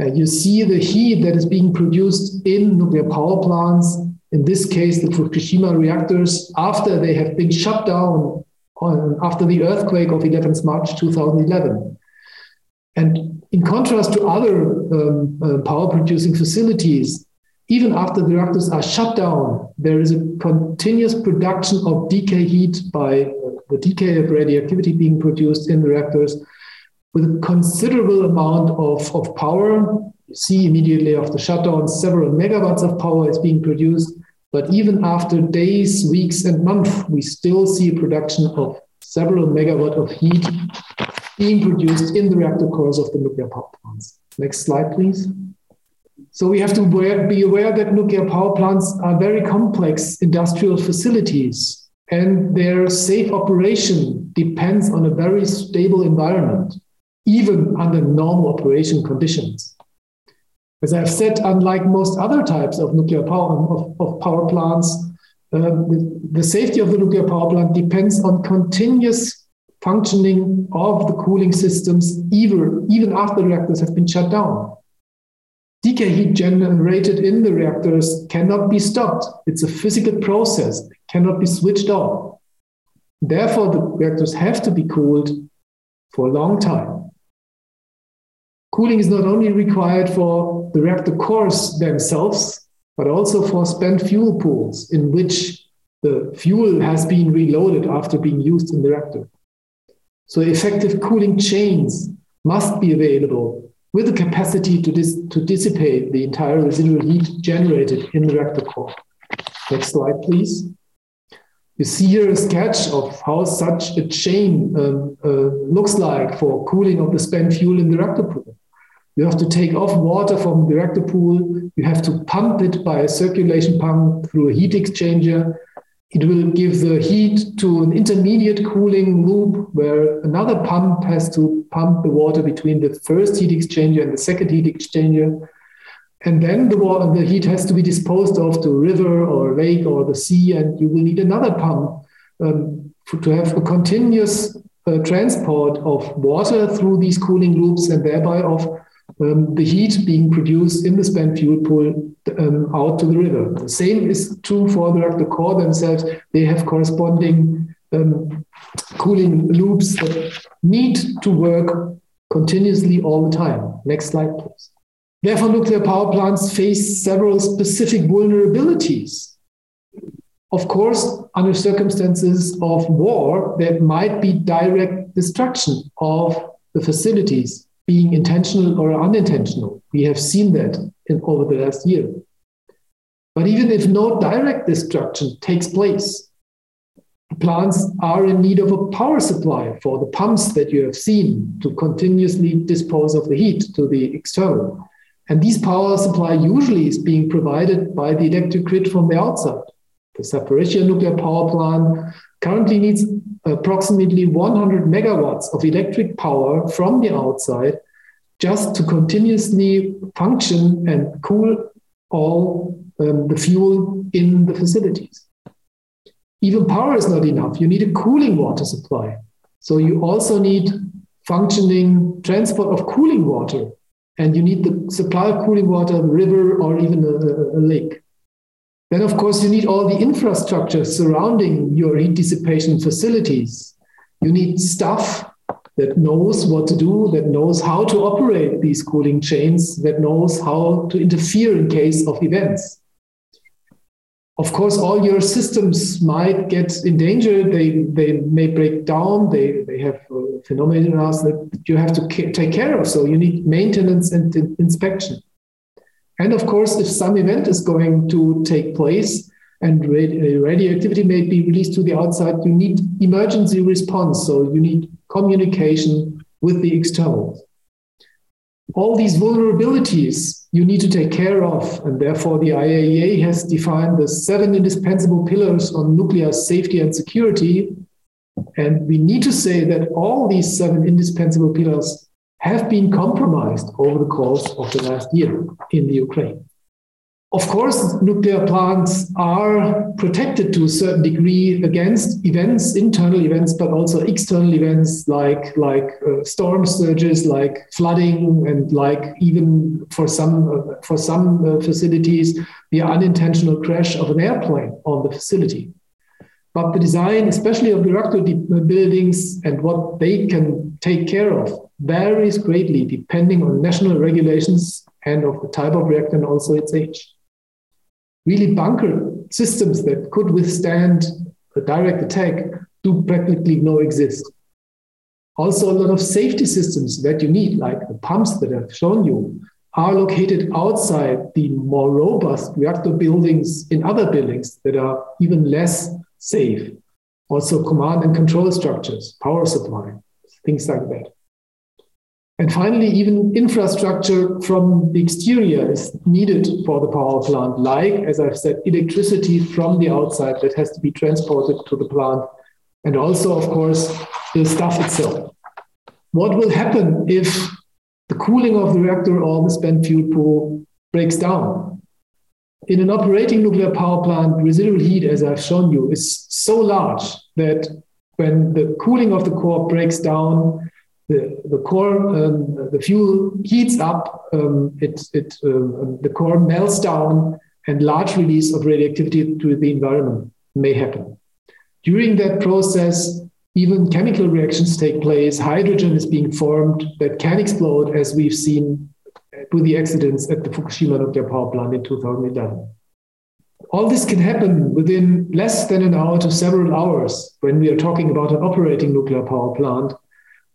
Uh, you see the heat that is being produced in nuclear power plants in this case, the Fukushima reactors, after they have been shut down on, after the earthquake of 11th March 2011. And in contrast to other um, uh, power producing facilities, even after the reactors are shut down, there is a continuous production of decay heat by uh, the decay of radioactivity being produced in the reactors with a considerable amount of, of power You see immediately after shutdown, several megawatts of power is being produced. But even after days, weeks, and months, we still see a production of several megawatt of heat being produced in the reactor cores of the nuclear power plants. Next slide, please. So we have to be aware that nuclear power plants are very complex industrial facilities, and their safe operation depends on a very stable environment, even under normal operation conditions. As I've said, unlike most other types of nuclear power of, of power plants, uh, the, the safety of the nuclear power plant depends on continuous functioning of the cooling systems, even, even after the reactors have been shut down. Decay heat generated in the reactors cannot be stopped. It's a physical process, it cannot be switched off. Therefore, the reactors have to be cooled for a long time. Cooling is not only required for the reactor cores themselves, but also for spent fuel pools in which the fuel has been reloaded after being used in the reactor. So effective cooling chains must be available with the capacity to, dis to dissipate the entire residual heat generated in the reactor core. Next slide, please. You see here a sketch of how such a chain um, uh, looks like for cooling of the spent fuel in the reactor pool. You have to take off water from the reactor pool. You have to pump it by a circulation pump through a heat exchanger. It will give the heat to an intermediate cooling loop where another pump has to pump the water between the first heat exchanger and the second heat exchanger. And then the, water, the heat has to be disposed of to a river or a lake or the sea, and you will need another pump um, for, to have a continuous uh, transport of water through these cooling loops and thereby of um, the heat being produced in the spent fuel pool um, out to the river. The same is true for the reactor core themselves. They have corresponding um, cooling loops that need to work continuously all the time. Next slide, please. Therefore, nuclear power plants face several specific vulnerabilities. Of course, under circumstances of war, there might be direct destruction of the facilities being intentional or unintentional. We have seen that in, over the last year. But even if no direct destruction takes place, plants are in need of a power supply for the pumps that you have seen to continuously dispose of the heat to the external. And this power supply usually is being provided by the electric grid from the outside. The Zaporizhzhia nuclear power plant currently needs approximately 100 megawatts of electric power from the outside just to continuously function and cool all um, the fuel in the facilities. Even power is not enough. You need a cooling water supply. So you also need functioning transport of cooling water. And you need the supply of cooling water, a river, or even a, a lake. Then, of course, you need all the infrastructure surrounding your heat dissipation facilities. You need staff that knows what to do, that knows how to operate these cooling chains, that knows how to interfere in case of events. Of course, all your systems might get in danger. They, they may break down. They, they have uh, phenomena that you have to take care of. So you need maintenance and inspection. And of course, if some event is going to take place and uh, radioactivity may be released to the outside, you need emergency response. So you need communication with the external. All these vulnerabilities you need to take care of, and therefore the IAEA has defined the seven indispensable pillars on nuclear safety and security. And we need to say that all these seven indispensable pillars have been compromised over the course of the last year in the Ukraine. Of course, nuclear plants are protected to a certain degree against events, internal events, but also external events like, like uh, storm surges, like flooding, and like even for some, uh, for some uh, facilities, the unintentional crash of an airplane on the facility. But the design, especially of the reactor buildings and what they can take care of, varies greatly depending on national regulations and of the type of reactor and also its age. Really, bunker systems that could withstand a direct attack do practically no exist. Also, a lot of safety systems that you need, like the pumps that I've shown you, are located outside the more robust reactor buildings in other buildings that are even less safe. Also, command and control structures, power supply, things like that. And finally, even infrastructure from the exterior is needed for the power plant, like, as I've said, electricity from the outside that has to be transported to the plant. And also, of course, the stuff itself. What will happen if the cooling of the reactor or the spent fuel pool breaks down? In an operating nuclear power plant, residual heat, as I've shown you, is so large that when the cooling of the core breaks down, the, the core, um, the fuel heats up, um, it, it, um, the core melts down, and large release of radioactivity to the environment may happen. During that process, even chemical reactions take place. Hydrogen is being formed that can explode, as we've seen with the accidents at the Fukushima nuclear power plant in 2011. All this can happen within less than an hour to several hours when we are talking about an operating nuclear power plant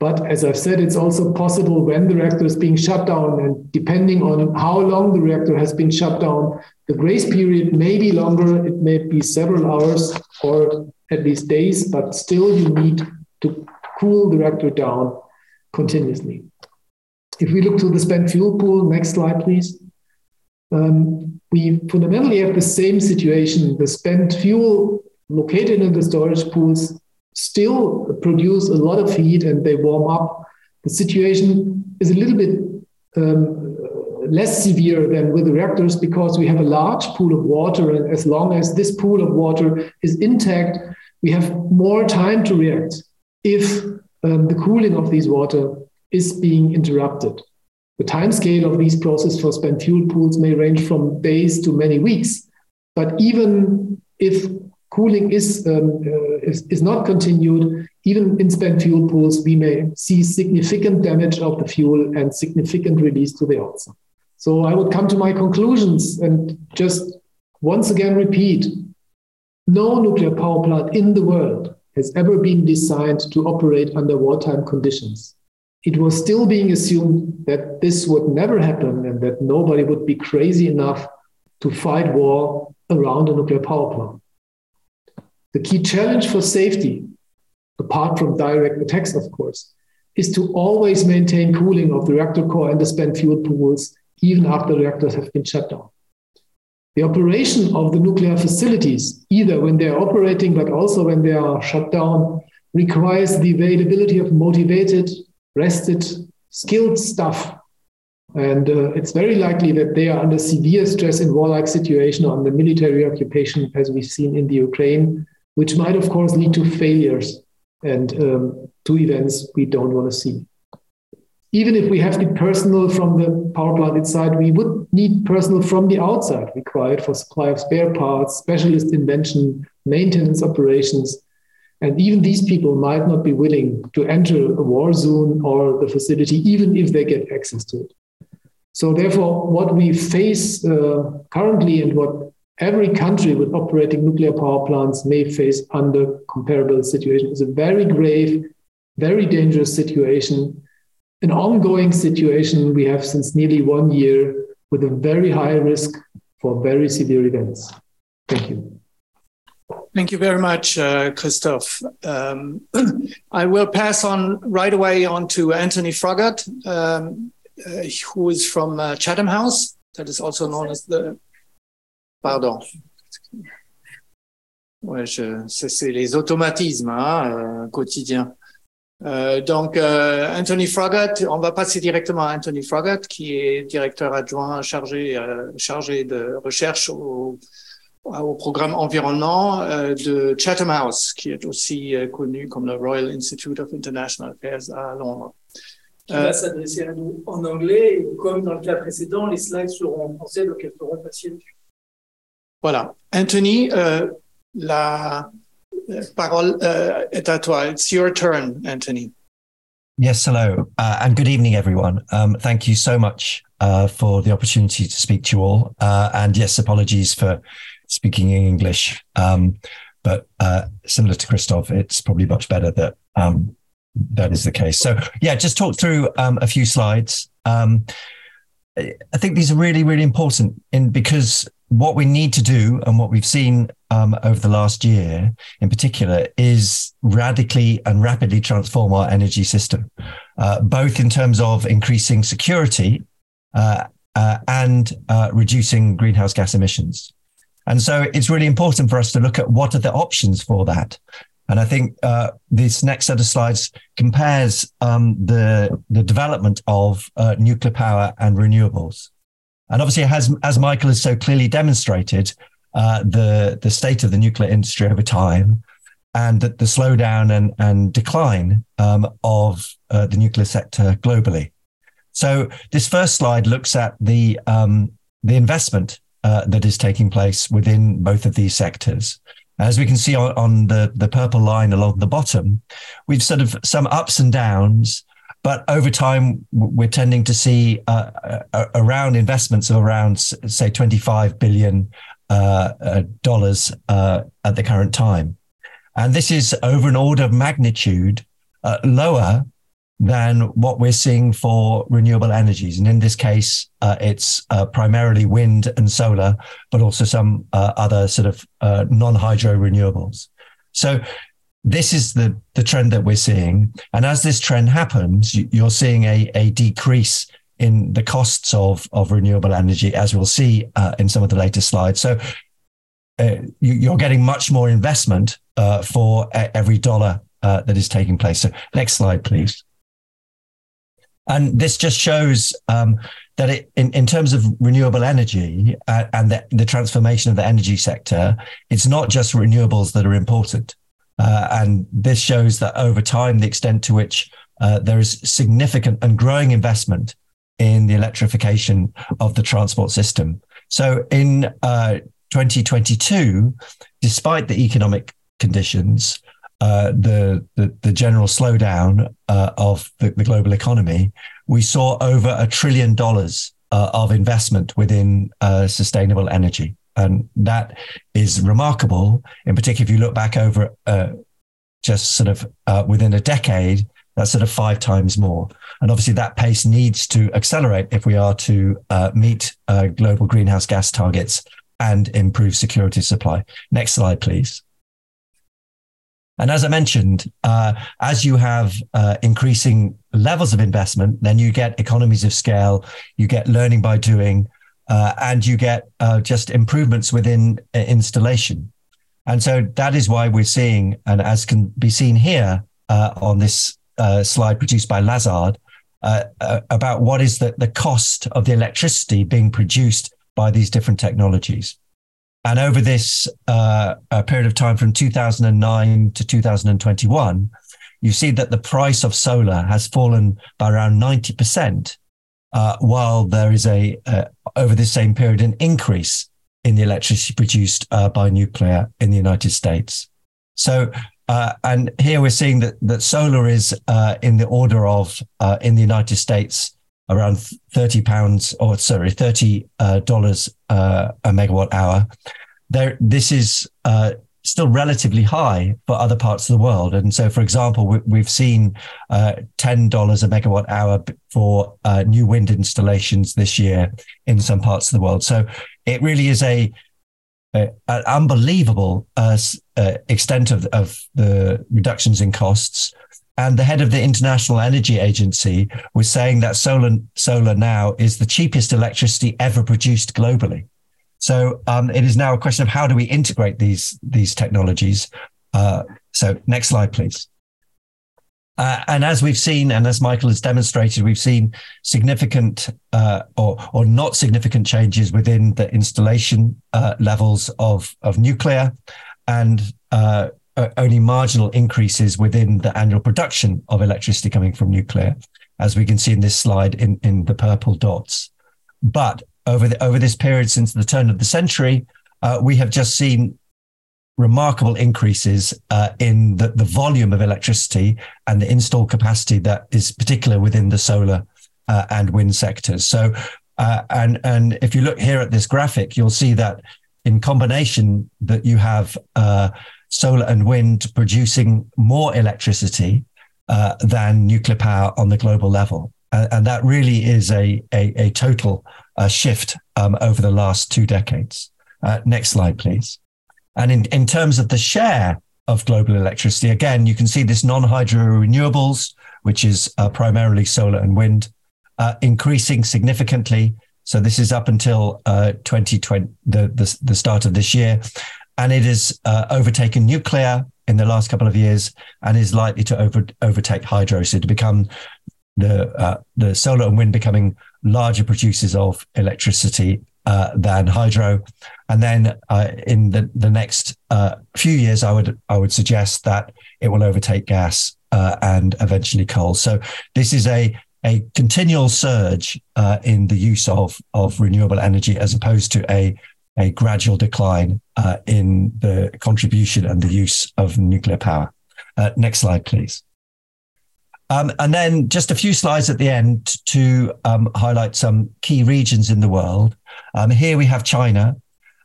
but as I've said, it's also possible when the reactor is being shut down, and depending on how long the reactor has been shut down, the grace period may be longer. It may be several hours or at least days, but still you need to cool the reactor down continuously. If we look to the spent fuel pool, next slide, please. Um, we fundamentally have the same situation. The spent fuel located in the storage pools still produce a lot of heat and they warm up. The situation is a little bit um, less severe than with the reactors because we have a large pool of water. And as long as this pool of water is intact, we have more time to react if um, the cooling of these water is being interrupted. The time scale of these processes for spent fuel pools may range from days to many weeks. But even if cooling is, um, uh, is, is not continued, even in spent fuel pools, we may see significant damage of the fuel and significant release to the outside. So I would come to my conclusions and just once again repeat no nuclear power plant in the world has ever been designed to operate under wartime conditions. It was still being assumed that this would never happen and that nobody would be crazy enough to fight war around a nuclear power plant. The key challenge for safety, apart from direct attacks, of course, is to always maintain cooling of the reactor core and the spent fuel pools even after reactors have been shut down. The operation of the nuclear facilities, either when they're operating but also when they are shut down, requires the availability of motivated, rested, skilled staff. And uh, it's very likely that they are under severe stress in warlike situation or under military occupation, as we've seen in the Ukraine, which might, of course, lead to failures and um, to events we don't want to see. Even if we have the personnel from the power plant inside, we would need personnel from the outside required for supply of spare parts, specialist invention, maintenance operations. And even these people might not be willing to enter a war zone or the facility, even if they get access to it. So, therefore, what we face uh, currently and what every country with operating nuclear power plants may face under comparable situations is a very grave, very dangerous situation, an ongoing situation we have since nearly one year with a very high risk for very severe events. Thank you.
Thank you very much, uh, Christoph. Um, I will pass on right away on to Anthony Froggatt, um, uh, who is from uh, Chatham House, that is also known as the. Pardon. Ouais, c'est les automatismes hein, euh, quotidiens. Euh, donc, euh, Anthony Froggatt, on va passer directement à Anthony Froggatt, qui est directeur adjoint chargé, de recherche au, programme environnement de Chatham House, qui est aussi connu comme le Royal Institute of International Affairs à Londres.
Qui va s'adresser à nous en anglais, comme dans le cas précédent, les slides seront en français, donc elles feront passer
Voilà. Anthony, la parole uh, est à toi. It's your turn, Anthony.
Yes, hello, uh, and good evening, everyone. Um, thank you so much uh, for the opportunity to speak to you all. Uh, and yes, apologies for speaking in English. Um, but uh, similar to Christoph, it's probably much better that um, that is the case. So, yeah, just talk through um, a few slides. Um, I think these are really, really important in because what we need to do and what we've seen um, over the last year in particular is radically and rapidly transform our energy system, uh, both in terms of increasing security uh, uh, and uh, reducing greenhouse gas emissions. And so it's really important for us to look at what are the options for that. And I think uh, this next set of slides compares um, the, the development of uh, nuclear power and renewables. And obviously, as, as Michael has so clearly demonstrated, uh, the, the state of the nuclear industry over time and the, the slowdown and, and decline um, of uh, the nuclear sector globally. So this first slide looks at the, um, the investment uh, that is taking place within both of these sectors. As we can see on, on the, the purple line along the bottom, we've sort of some ups and downs but over time, we're tending to see uh, uh, around investments of around, say, 25 billion uh, uh, dollars uh, at the current time. And this is over an order of magnitude uh, lower than what we're seeing for renewable energies. And in this case, it's primarily wind and solar, but also some other sort of non hydro renewables. So this is the the trend that we're seeing. And as this trend happens you're seeing a, a decrease in the costs of of renewable energy as we'll see uh, in some of the later slides. So uh, you, are getting much more investment uh, for every dollar uh, that is taking place. So next slide please. And this just shows um, that it, in, in terms of renewable energy uh, and the, the transformation of the energy sector, it's not just renewables that are important. Uh, and this shows that over time, the extent to which uh, there is significant and growing investment in the electrification of the transport system. So in uh, 2022, despite the economic conditions, uh, the, the, the general slowdown uh, of the, the, global economy, we saw over a trillion dollars uh, of investment within sustainable energy. And that is remarkable. In particular, if you look back over uh, just sort of uh, within a decade, that's sort of five times more. And obviously, that pace needs to accelerate if we are to uh, meet uh, global greenhouse gas targets and improve security supply. Next slide, please. And as I mentioned, uh, as you have uh, increasing levels of investment, then you get economies of scale, you get learning by doing, uh, and you get uh, just improvements within uh, installation. And so that is why we're seeing, and as can be seen here uh, on this uh, slide produced by Lazard, uh, about what is the, the cost of the electricity being produced by these different technologies. And over this period of time from 2009 to 2021, you see that the price of solar has fallen by around 90%, uh, while there is a, uh, over the same period, an increase in the electricity produced uh, by nuclear in the United States. So Uh, and here we're seeing that, that solar is uh, in the order of, uh, in the United States, around 30 pounds, or sorry, $30 uh, uh, a megawatt hour. There, this is still relatively high for other parts of the world. And so, for example, we, have seen uh, $10 a megawatt hour for uh, new wind installations this year in some parts of the world. So it really is a, an unbelievable uh, uh, extent of, of the reductions in costs. And the head of the International Energy Agency was saying that solar, solar now is the cheapest electricity ever produced globally. So um, it is now a question of how do we integrate these these technologies. Uh, so next slide, please. Uh, and as we've seen, and as Michael has demonstrated, we've seen significant uh, or or not significant changes within the installation uh, levels of of nuclear, and uh, only marginal increases within the annual production of electricity coming from nuclear, as we can see in this slide in in the purple dots. But over the, over this period since the turn of the century, uh, we have just seen remarkable increases uh, in the, the volume of electricity and the installed capacity that is particular within the solar uh, and wind sectors. So, uh, and and if you look here at this graphic, you'll see that in combination that you have uh, solar and wind producing more electricity uh, than nuclear power on the global level, and, and that really is a a, a total uh, shift um, over the last two decades. Uh, next slide, please. And in, in terms of the share of global electricity, again, you can see this non-hydro renewables, which is uh, primarily solar and wind, uh, increasing significantly. So this is up until 2020, uh, the, the, the, start of this year. And it has uh, overtaken nuclear in the last couple of years and is likely to over, overtake hydro. So to become the, uh, the solar and wind becoming larger producers of electricity uh, than hydro. And then uh, in the, the next uh, few years, I would I would suggest that it will overtake gas uh, and eventually coal. So this is a a continual surge uh, in the use of of renewable energy as opposed to a a gradual decline uh, in the contribution and the use of nuclear power. next slide, please. Um, and then just a few slides at the end to um, highlight some key regions in the world. Um, here we have China.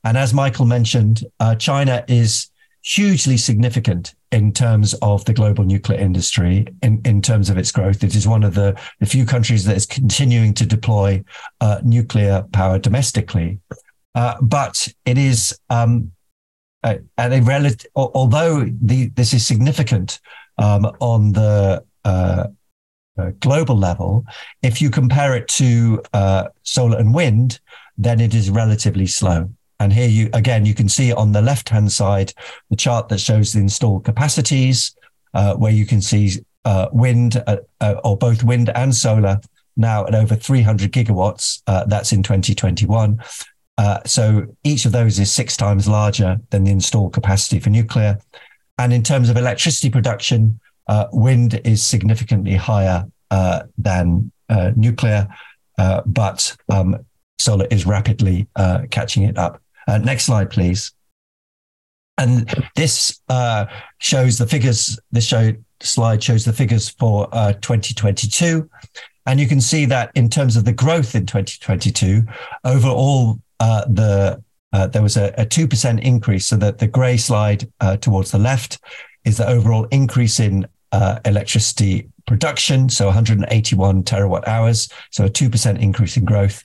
And as Michael mentioned, uh, China is hugely significant in terms of the global nuclear industry, in, in terms of its growth. It is one of the, the few countries that is continuing to deploy uh, nuclear power domestically. Uh, but it is, um, at a relative, although the, this is significant um, on the uh, uh, global level, if you compare it to uh, solar and wind, then it is relatively slow. And here you again, you can see on the left hand side the chart that shows the installed capacities, uh, where you can see uh, wind uh, or both wind and solar now at over 300 gigawatts. that's in 2021. so each of those is six times larger than the installed capacity for nuclear. And in terms of electricity production, uh, wind is significantly higher uh, than uh, nuclear, uh, but um, solar is rapidly uh, catching it up. Uh, next slide, please. And this shows the figures. This show, slide shows the figures for 2022. And you can see that in terms of the growth in 2022, overall, the uh, there was a, a, 2% increase. So that the gray slide uh, towards the left is the overall increase in uh, electricity production, so 181 terawatt hours, so a 2% increase in growth.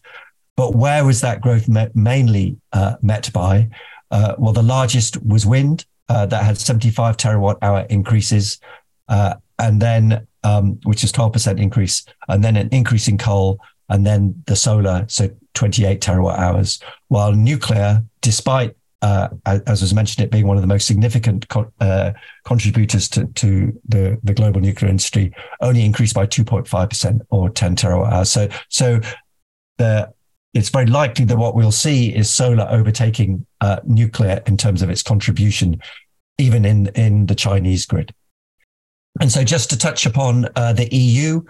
But where was that growth met, mainly uh, met by? Uh, well, the largest was wind, uh, that had 75 terawatt hour increases, uh, and then um, which is 12% increase, and then an increase in coal, and then the solar, so 28 terawatt hours. While nuclear, despite uh, as was mentioned, it being one of the most significant co- uh, contributors to, to the, the global nuclear industry, only increased by 2.5% or 10 terawatt hours. So, so the, it's very likely that what we'll see is solar overtaking uh, nuclear in terms of its contribution, even in, in the Chinese grid. And so, just to touch upon uh, the EU,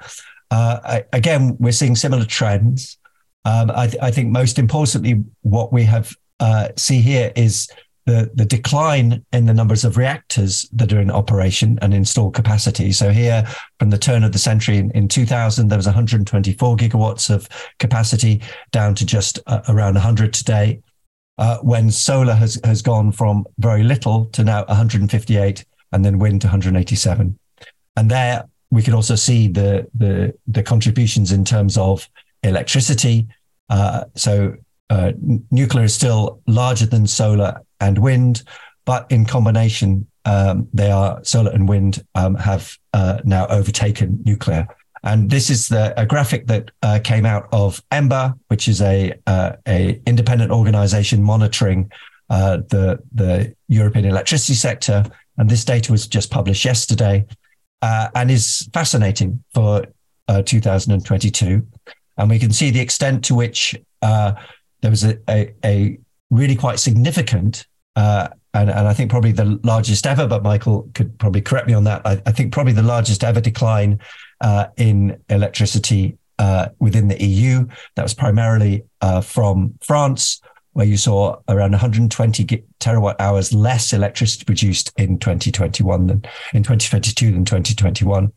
uh, again, we're seeing similar trends. Um, I, th- I, think most importantly, what we have uh, see here is the, the decline in the numbers of reactors that are in operation and installed capacity. So here, from the turn of the century in, in 2000, there was 124 gigawatts of capacity down to just uh, around 100 today. Uh, when solar has, has gone from very little to now 158 and then wind to 187. And there we can also see the, the, the contributions in terms of electricity. Uh, so uh, nuclear is still larger than solar and wind, but in combination, um, they are solar and wind um, have uh, now overtaken nuclear. And this is the, a graphic that uh, came out of EMBA, which is a, uh, a independent organization monitoring uh, the, the European electricity sector. And this data was just published yesterday and is fascinating for 2022. And we can see the extent to which there was a, a, a really quite significant uh, and, and I think probably the largest ever, but Michael could probably correct me on that. I, I think probably the largest ever decline uh, in electricity uh, within the EU. That was primarily uh, from France, where you saw around 120 terawatt hours less electricity produced in 2021 than in 2022 than 2021.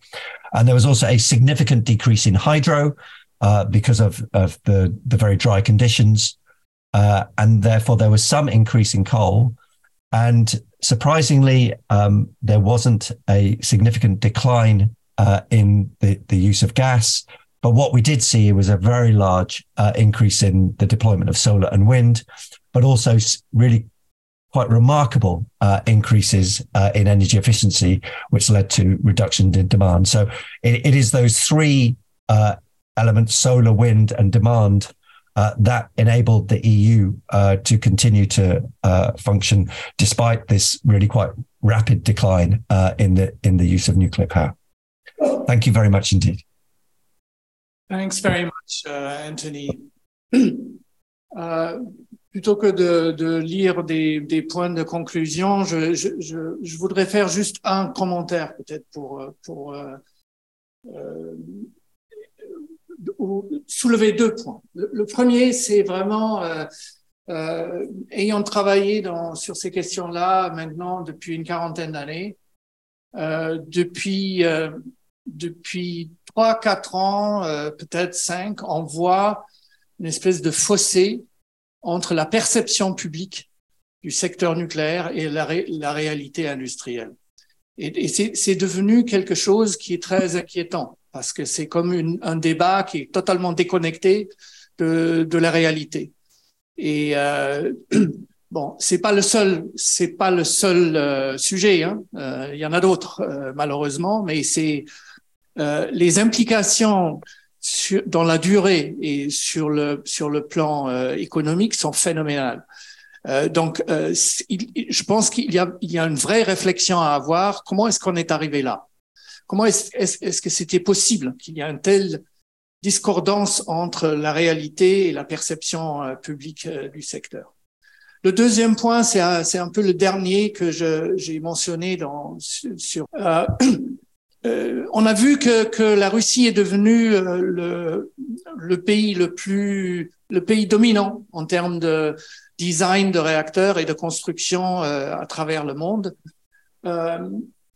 And there was also a significant decrease in hydro, uh, because of, of the, the very dry conditions. Uh, and therefore, there was some increase in coal. And surprisingly, um, there wasn't a significant decline uh, in the, the use of gas. But what we did see was a very large uh, increase in the deployment of solar and wind, but also really quite remarkable uh, increases uh, in energy efficiency, which led to reduction in demand. So it, it is those three uh, elements, solar, wind, and demand, uh, that enabled the EU uh, to continue to uh, function despite this really quite rapid decline uh, in the in the use of nuclear power. Thank you very much indeed.
Thanks very much, uh, Anthony. Uh, plutôt que de, de lire des, des, points de conclusion, je, je, je, je, voudrais faire juste un commentaire peut-être pour, pour soulever deux points. Le, premier, c'est vraiment, euh, euh, ayant travaillé sur ces questions-là maintenant depuis une quarantaine d'années, euh, depuis depuis trois, quatre ans, peut-être cinq, on voit une espèce de fossé entre la perception publique du secteur nucléaire et la, réalité industrielle. Et c'est devenu quelque chose qui est très inquiétant parce que c'est comme un débat qui est totalement déconnecté de, la réalité. Et euh, bon, c'est pas le seul, euh, sujet. Hein. Euh, il y en a d'autres euh, malheureusement, mais c'est les implications dans la durée et sur le plan économique sont phénoménales. donc, je pense qu'il y a une vraie réflexion à avoir. Comment est-ce qu'on est arrivé là? Comment est-ce que c'était possible qu'il y ait une telle discordance entre la réalité et la perception euh, publique euh, du secteur? Le deuxième point, c'est un, un, peu le dernier que j'ai mentionné dans, sur. Euh, on a vu que, que, la Russie est devenue le, le, pays le plus, le pays dominant en termes de design de réacteurs et de construction à travers le monde.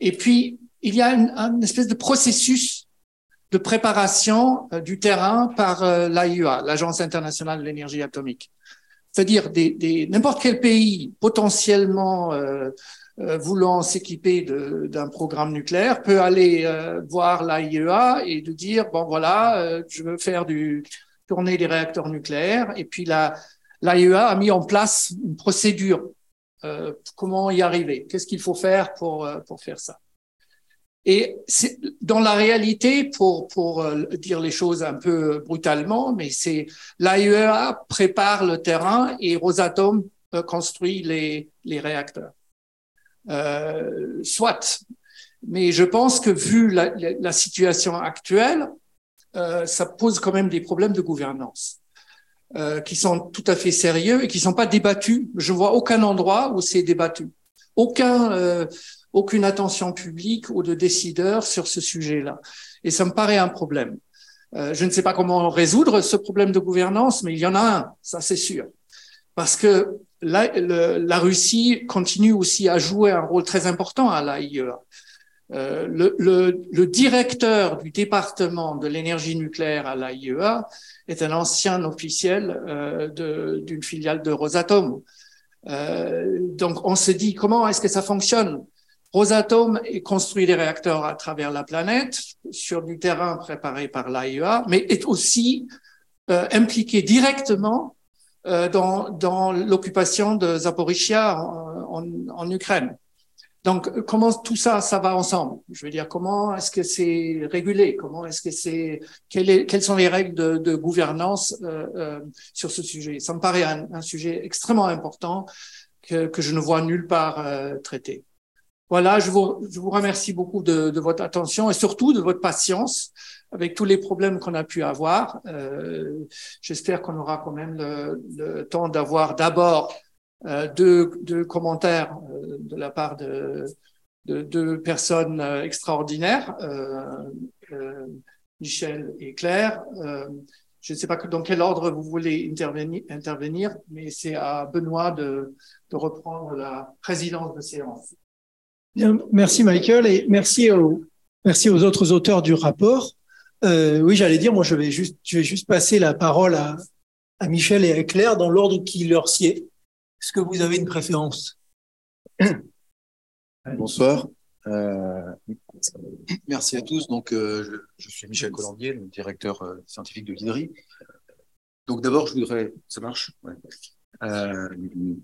Et puis, il y a une, espèce de processus de préparation euh, du terrain par euh, l'AIEA, l'Agence internationale de l'énergie atomique. C'est-à-dire n'importe quel pays potentiellement euh, euh voulant s'équiper d'un programme nucléaire peut aller voir l'AIEA et de dire bon voilà, je veux faire du tourner des réacteurs nucléaires et puis la l'AIEA a mis en place une procédure. comment y arriver? Qu'est-ce qu'il faut faire pour pour faire ça? Et dans la réalité, pour, pour euh, dire les choses un peu brutalement, mais c'est l'AIEA prépare le terrain et Rosatom euh, construit les, les réacteurs. Euh, soit. Mais je pense que vu la, situation actuelle, ça pose quand même des problèmes de gouvernance qui sont tout à fait sérieux et qui sont pas débattus. Je vois aucun endroit où c'est débattu. Aucun aucune attention publique ou de décideurs sur ce sujet-là. Et ça me paraît un problème. Euh, je ne sais pas comment résoudre ce problème de gouvernance, mais il y en a un, ça c'est sûr. parce que la, Russie continue aussi à jouer un rôle très important à l'AIEA. Euh, le, directeur du département de l'énergie nucléaire à l'AIEA est un ancien officiel euh, d'une filiale de Rosatom. Donc on se dit comment est-ce que ça fonctionne? Rosatom construit des réacteurs à travers la planète sur du terrain préparé par l'AIEA, mais est aussi euh, impliqué directement euh, dans, dans l'occupation de Zaporizhia en, en, en Ukraine. Donc, comment tout ça, ça va ensemble? Je veux dire, comment est-ce que c'est régulé? Comment est-ce que c'est Quelles sont les règles de, de gouvernance euh, euh, sur ce sujet? Ça me paraît un, un, sujet extrêmement important que, que je ne vois nulle part euh, traité. Voilà, je vous, je vous remercie beaucoup de, de, votre attention et surtout de votre patience avec tous les problèmes qu'on a pu avoir. Euh, J'espère qu'on aura quand même le, le temps d'avoir d'abord euh, deux, deux, commentaires euh, de la part de, de deux personnes euh, extraordinaires, Michel et Claire. je ne sais pas dans quel ordre vous voulez intervenir, intervenir mais c'est à Benoît de, de reprendre la présidence de séance.
Bien, merci Michael et merci aux, merci aux autres auteurs du rapport. Euh, oui, j'allais dire, moi, je vais juste, je vais juste passer la parole à, à Michel et à Claire dans l'ordre qui leur sied. Est-ce que vous avez une préférence?
Bonsoir. Euh, merci à tous. Donc, euh, je, je, suis Michel Colombier, le directeur euh, scientifique de l'IDRI. Donc, d'abord, je voudrais. Ça marche? Ouais. euh,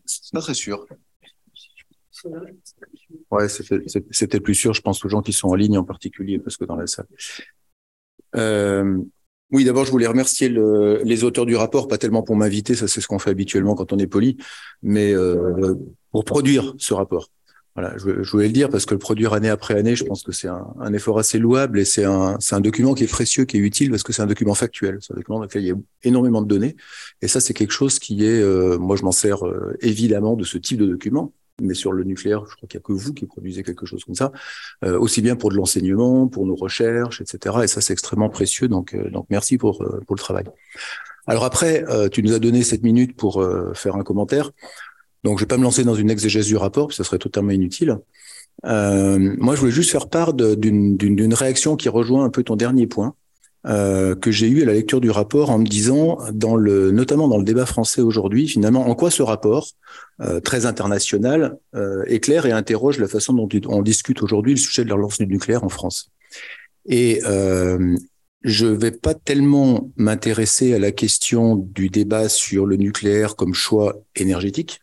C'est pas très sûr. Ouais, c'était plus sûr. Je pense aux gens qui sont en ligne en particulier, parce que dans la salle. Euh, oui, d'abord, je voulais remercier le, les auteurs du rapport, pas tellement pour m'inviter, ça c'est ce qu'on fait habituellement quand on est poli, mais euh, pour produire ce rapport. Voilà, je, voulais le dire parce que le produire année après année, je pense que c'est un, effort assez louable et c'est un, document qui est précieux, qui est utile parce que c'est un document factuel. C'est un document dans lequel il y a énormément de données. Et ça, c'est quelque chose qui est, euh, moi, je m'en sers évidemment de ce type de document mais sur le nucléaire, je crois qu'il n'y a que vous qui produisez quelque chose comme ça, euh, aussi bien pour de l'enseignement, pour nos recherches, etc. Et ça, c'est extrêmement précieux. Donc, euh, donc merci pour, euh, pour le travail. Alors après, euh, tu nous as donné cette minute pour euh, faire un commentaire. Donc, je vais pas me lancer dans une exégèse du rapport, parce que ça serait totalement inutile. moi, je voulais juste faire part d'une réaction qui rejoint un peu ton dernier point. Euh, que j'ai eu à la lecture du rapport en me disant, dans le, notamment dans le débat français aujourd'hui, finalement, en quoi ce rapport, euh, très international, euh, éclaire et interroge la façon dont on discute aujourd'hui le sujet de la relance du nucléaire en France. Et euh, je vais pas tellement m'intéresser à la question du débat sur le nucléaire comme choix énergétique,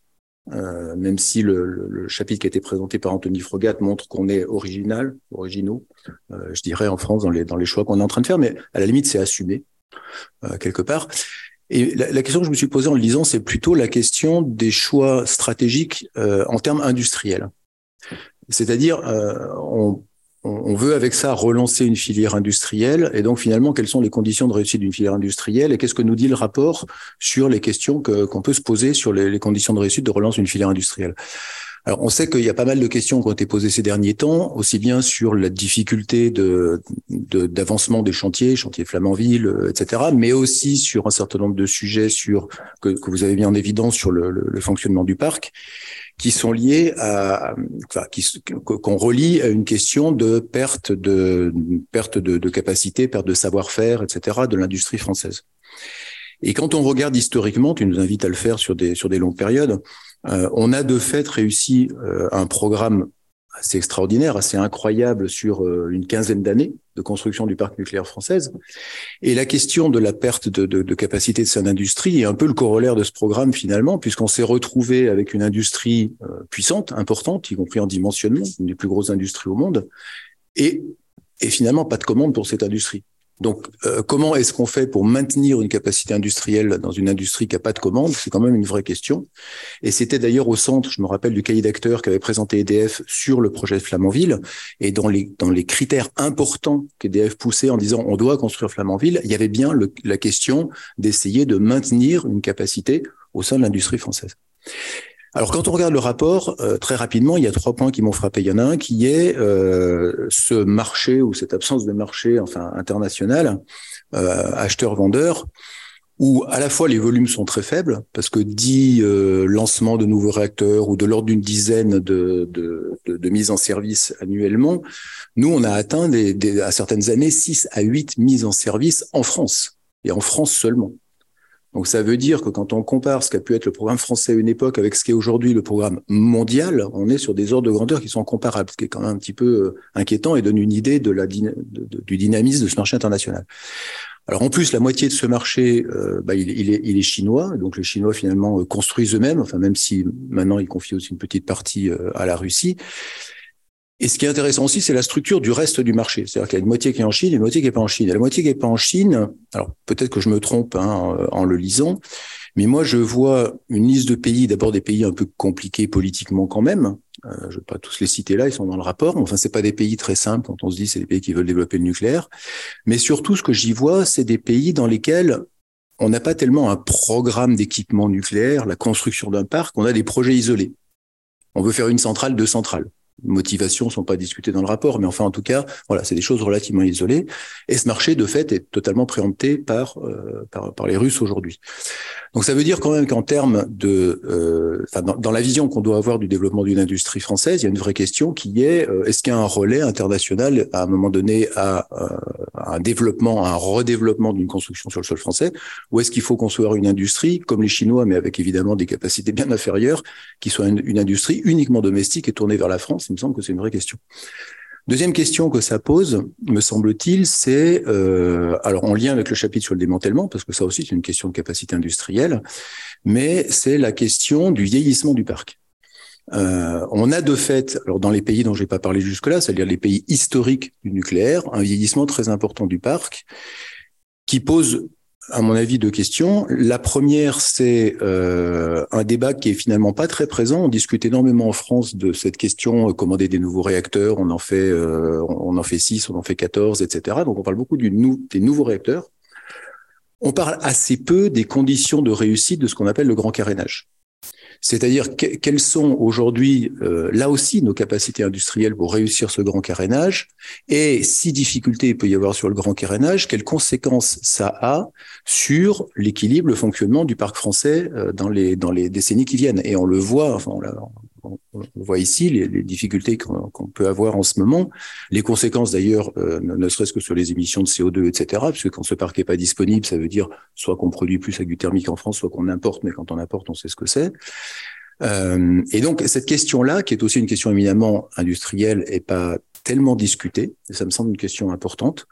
euh, même si le, le, le, chapitre qui a été présenté par Anthony Frogat montre qu'on est original, originaux, euh, je dirais en France dans les dans les choix qu'on est en train de faire, mais à la limite c'est assumé euh, quelque part. Et la, la, question que je me suis posée en lisant, c'est plutôt la question des choix stratégiques euh, en termes industriels. C'est-à-dire, euh, on on veut avec ça relancer une filière industrielle. Et donc, finalement, quelles sont les conditions de réussite d'une filière industrielle? Et qu'est-ce que nous dit le rapport sur les questions qu'on peut se poser sur les, conditions de réussite de relance d'une filière industrielle? Alors, on sait qu'il y a pas mal de questions qui ont été posées ces derniers temps, aussi bien sur la difficulté d'avancement des chantiers, chantiers Flamanville, etc., mais aussi sur un certain nombre de sujets sur que, que vous avez mis en évidence sur le, le, le fonctionnement du parc qui sont liés à, enfin, qu'on relie à une question de perte de, perte de, de capacité, perte de savoir-faire, etc., de l'industrie française. Et quand on regarde historiquement, tu nous invites à le faire sur des, sur des longues périodes, euh, on a de fait réussi euh, un programme assez extraordinaire, assez incroyable sur euh, une quinzaine d'années de construction du parc nucléaire française. Et la question de la perte de, de, de capacité de cette industrie est un peu le corollaire de ce programme finalement, puisqu'on s'est retrouvé avec une industrie euh, puissante, importante, y compris en dimensionnement, une des plus grosses industries au monde, et, et finalement pas de commande pour cette industrie. Donc, euh, comment est-ce qu'on fait pour maintenir une capacité industrielle dans une industrie qui n'a pas de commande C'est quand même une vraie question. Et c'était d'ailleurs au centre, je me rappelle, du cahier d'acteurs qu'avait présenté EDF sur le projet de Flamanville. Et dans les, dans les critères importants qu'EDF poussait en disant on doit construire Flamanville, il y avait bien le, la question d'essayer de maintenir une capacité au sein de l'industrie française. Alors, quand on regarde le rapport, euh, très rapidement, il y a trois points qui m'ont frappé. Il y en a un qui est euh, ce marché ou cette absence de marché, enfin international, euh, acheteur-vendeur, où à la fois les volumes sont très faibles, parce que 10 euh, lancements de nouveaux réacteurs ou de l'ordre d'une dizaine de, de, de, de, mises en service annuellement, nous, on a atteint des, des, à certaines années 6 à 8 mises en service en France, et en France seulement. Donc ça veut dire que quand on compare ce qu'a pu être le programme français à une époque avec ce qui est aujourd'hui le programme mondial, on est sur des ordres de grandeur qui sont comparables, ce qui est quand même un petit peu euh, inquiétant et donne une idée du dynamisme de ce marché international. Alors en plus, la moitié de ce marché, euh, bah, il, est, chinois, donc les Chinois finalement euh, construisent eux-mêmes, enfin même si maintenant ils confient aussi une petite partie à la Russie. Et ce qui est intéressant aussi, c'est la structure du reste du marché. C'est-à-dire qu'il y a une moitié qui est en Chine et une moitié qui n'est pas en Chine. Et la moitié qui n'est pas en Chine, alors peut-être que je me trompe hein, en le lisant, mais moi je vois une liste de pays, d'abord des pays un peu compliqués politiquement quand même, euh, je ne vais pas tous les citer là, ils sont dans le rapport. Enfin, c'est pas des pays très simples quand on se dit c'est des pays qui veulent développer le nucléaire. Mais surtout, ce que j'y vois, c'est des pays dans lesquels on n'a pas tellement un programme d'équipement nucléaire, la construction d'un parc, on a des projets isolés. On veut faire une centrale, deux centrales motivations sont pas discutées dans le rapport, mais enfin en tout cas, voilà, c'est des choses relativement isolées. Et ce marché de fait est totalement préempté par euh, par, par, les Russes aujourd'hui. Donc ça veut dire quand même qu'en termes de, euh, dans, dans, la vision qu'on doit avoir du développement d'une industrie française, il y a une vraie question qui est euh, est-ce qu'il y a un relais international à un moment donné à, euh, un développement, un redéveloppement d'une construction sur le sol français, ou est-ce qu'il faut construire une industrie comme les Chinois, mais avec évidemment des capacités bien inférieures, qui soit une, une industrie uniquement domestique et tournée vers la France? Il me semble que c'est une vraie question. Deuxième question que ça pose, me semble-t-il, c'est euh, alors en lien avec le chapitre sur le démantèlement, parce que ça aussi c'est une question de capacité industrielle, mais c'est la question du vieillissement du parc. Euh, on a de fait, alors dans les pays dont je n'ai pas parlé jusque-là, c'est-à-dire les pays historiques du nucléaire, un vieillissement très important du parc qui pose à mon avis, deux questions. La première, c'est euh, un débat qui est finalement pas très présent. On discute énormément en France de cette question euh, commander des nouveaux réacteurs. On en fait, on en fait six, on en fait 14, etc. Donc, on parle beaucoup des nouveaux réacteurs. On parle assez peu des conditions de réussite de ce qu'on appelle le grand carénage. C'est-à-dire quelles sont aujourd'hui, euh, là aussi, nos capacités industrielles pour réussir ce grand carénage et si difficulté il peut y avoir sur le grand carénage, quelles conséquences ça a sur l'équilibre, le fonctionnement du parc français euh, dans les dans les décennies qui viennent. Et on le voit, enfin on, on, voit ici les, difficultés qu'on peut avoir en ce moment, les conséquences d'ailleurs, euh, ne, serait-ce que sur les émissions de CO2, etc. Parce que quand ce parc est pas disponible, ça veut dire soit qu'on produit plus avec du thermique en France, soit qu'on importe, mais quand on importe, on sait ce que c'est. Euh, et donc cette question-là, qui est aussi une question éminemment industrielle, et pas tellement discutée. Ça me semble une question importante.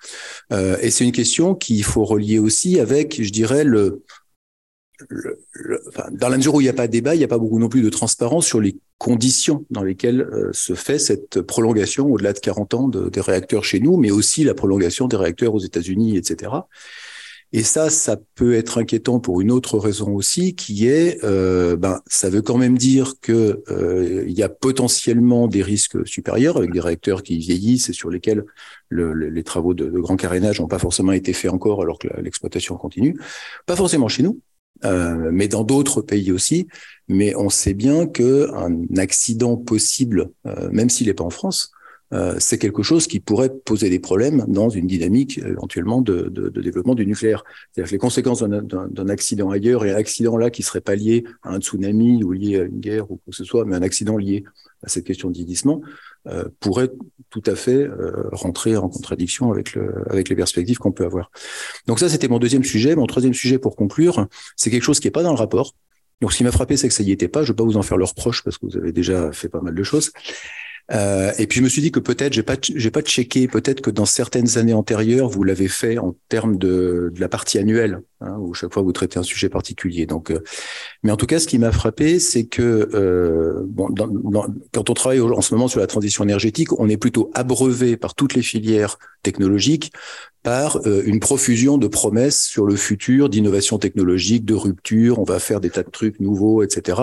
Euh, et c'est une question qu'il faut relier aussi avec, je dirais, le, dans la mesure où il n'y a pas de débat, il n'y a pas beaucoup non plus de transparence sur les conditions dans lesquelles euh, se fait cette prolongation au-delà de 40 ans de, des réacteurs chez nous, mais aussi la prolongation des réacteurs aux États-Unis, etc. Et ça, ça peut être inquiétant pour une autre raison aussi, qui est, euh, ben, ça veut quand même dire que euh, y a potentiellement des risques supérieurs avec des réacteurs qui vieillissent et sur lesquels le, les travaux de grand carénage n'ont pas forcément été faits encore, alors que l'exploitation continue. Pas forcément chez nous, euh, mais dans d'autres pays aussi. Mais on sait bien que un accident possible, euh, même s'il n'est pas en France, euh, c'est quelque chose qui pourrait poser des problèmes dans une dynamique éventuellement de, de, de développement du nucléaire. C'est-à-dire que les conséquences d'un accident ailleurs et un accident là qui serait pas lié à un tsunami ou lié à une guerre ou quoi que ce soit, mais un accident lié à cette question de pourrait tout à fait euh, rentrer en contradiction avec, le, avec les perspectives qu'on peut avoir. Donc ça, c'était mon deuxième sujet. Mon troisième sujet pour conclure, c'est quelque chose qui n'est pas dans le rapport. Donc ce qui m'a frappé, c'est que ça y était pas. Je ne vais pas vous en faire le reproche parce que vous avez déjà fait pas mal de choses. Euh, et puis je me suis dit que peut-être j'ai pas j'ai pas checké peut-être que dans certaines années antérieures vous l'avez fait en termes de, de la partie annuelle hein, où chaque fois vous traitez un sujet particulier. Donc, euh, mais en tout cas, ce qui m'a frappé, c'est que euh, bon, dans, dans, quand on travaille en ce moment sur la transition énergétique, on est plutôt abreuvé par toutes les filières technologiques par euh, une profusion de promesses sur le futur, d'innovation technologique, de rupture. On va faire des tas de trucs nouveaux, etc.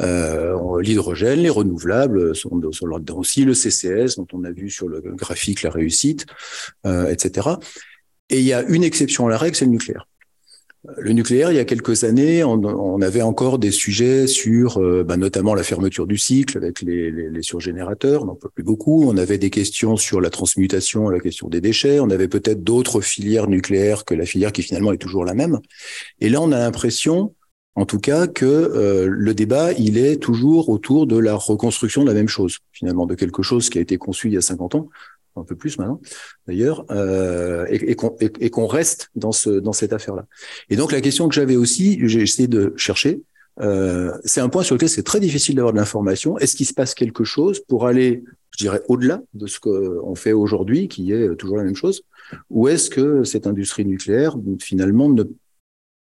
Euh, L'hydrogène, les renouvelables sont, sont là-dedans aussi, le CCS dont on a vu sur le graphique la réussite, euh, etc. Et il y a une exception à la règle, c'est le nucléaire. Le nucléaire, il y a quelques années, on, avait encore des sujets sur euh, bah, notamment la fermeture du cycle avec les, les, les surgénérateurs, on n'en peut plus beaucoup. On avait des questions sur la transmutation, la question des déchets. On avait peut-être d'autres filières nucléaires que la filière qui finalement est toujours la même. Et là, on a l'impression, en tout cas, que euh, le débat, il est toujours autour de la reconstruction de la même chose, finalement, de quelque chose qui a été conçu il y a 50 ans un peu plus maintenant d'ailleurs, euh, et, et qu'on reste dans ce dans cette affaire-là. Et donc la question que j'avais aussi, j'ai essayé de chercher, euh, c'est un point sur lequel c'est très difficile d'avoir de l'information. Est-ce qu'il se passe quelque chose pour aller, je dirais, au-delà de ce qu'on fait aujourd'hui, qui est toujours la même chose, ou est-ce que cette industrie nucléaire finalement ne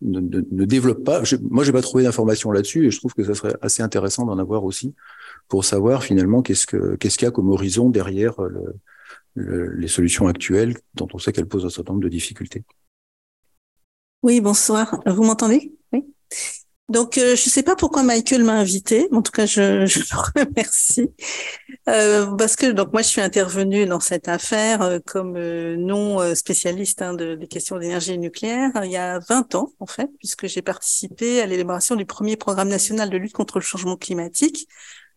ne, ne, développe pas? Je, moi, j'ai pas trouvé d'informations là-dessus et je trouve que ça serait assez intéressant d'en avoir aussi pour savoir finalement qu'est-ce que qu'est-ce qu'il y a comme horizon derrière le, les solutions actuelles dont on sait qu'elles posent un certain nombre de difficultés.
Oui, bonsoir. Vous m'entendez? Oui. Donc, euh, je ne sais pas pourquoi Michael m'a invité. En tout cas, je, le remercie euh, parce que donc moi, je suis intervenue dans cette affaire euh, comme non spécialiste hein, de, des questions d'énergie nucléaire il y a 20 ans en fait, puisque j'ai participé à l'élaboration du premier programme national de lutte contre le changement climatique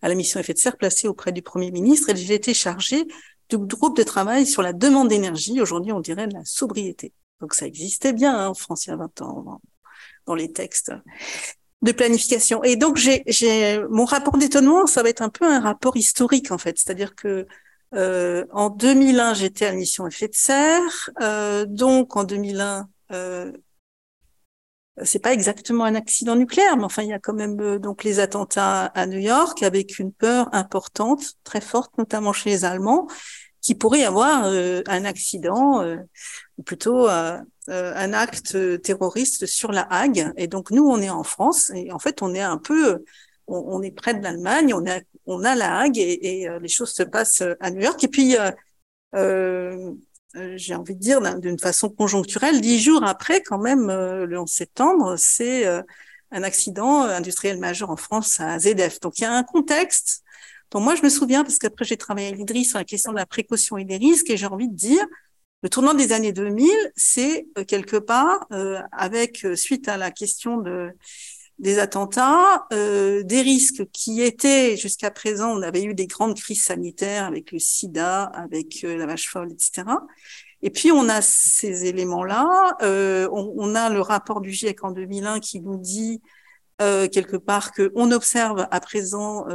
à la mission effet de serre placée auprès du Premier ministre et j'ai été chargée du groupe de travail sur la demande d'énergie. Aujourd'hui, on dirait de la sobriété. Donc ça existait bien hein, en France il y a 20 ans dans, les textes de planification. Et donc j'ai, mon rapport d'étonnement, ça va être un peu un rapport historique en fait, c'est-à-dire que euh, en 2001 j'étais à la mission effet de serre, euh, donc en 2001 euh, c'est pas exactement un accident nucléaire, mais enfin il y a quand même euh, donc les attentats à New York avec une peur importante, très forte, notamment chez les Allemands, qui pourrait y avoir euh, un accident, euh, ou plutôt un acte terroriste sur la Hague. Et donc nous on est en France et en fait on est un peu, on, est près de l'Allemagne, on a on a la Hague et, et les choses se passent à New York. Et puis euh, euh, j'ai envie de dire d'une façon conjoncturelle, dix jours après, quand même, euh, le 11 septembre, c'est euh, un accident industriel majeur en France à ZF. Donc il y a un contexte dont moi je me souviens parce qu'après j'ai travaillé à l'IDRI sur la question de la précaution et des risques et j'ai envie de dire le tournant des années 2000, c'est quelque part avec suite à la question de des attentats, euh, des risques qui étaient jusqu'à présent, on avait eu des grandes crises sanitaires avec le sida, avec euh, la vache folle, etc. Et puis on a ces éléments-là, euh, on, on, a le rapport du GIEC en 2001 qui nous dit euh, quelque part que on observe à présent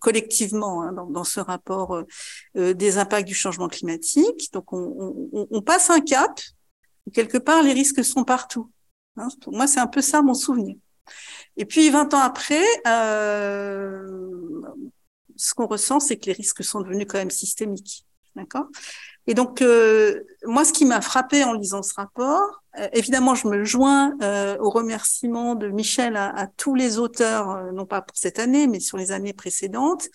collectivement hein, dans, dans, ce rapport des impacts du changement climatique. Donc on, on, on passe un cap. Quelque part, les risques sont partout. Hein, pour moi, c'est un peu ça mon souvenir. Et puis, 20 ans après, euh, ce qu'on ressent, c'est que les risques sont devenus quand même systémiques. D'accord? Et donc, euh, moi, ce qui m'a frappé en lisant ce rapport, euh, évidemment, je me joins euh, au remerciement de Michel à, à tous les auteurs, euh, non pas pour cette année, mais sur les années précédentes,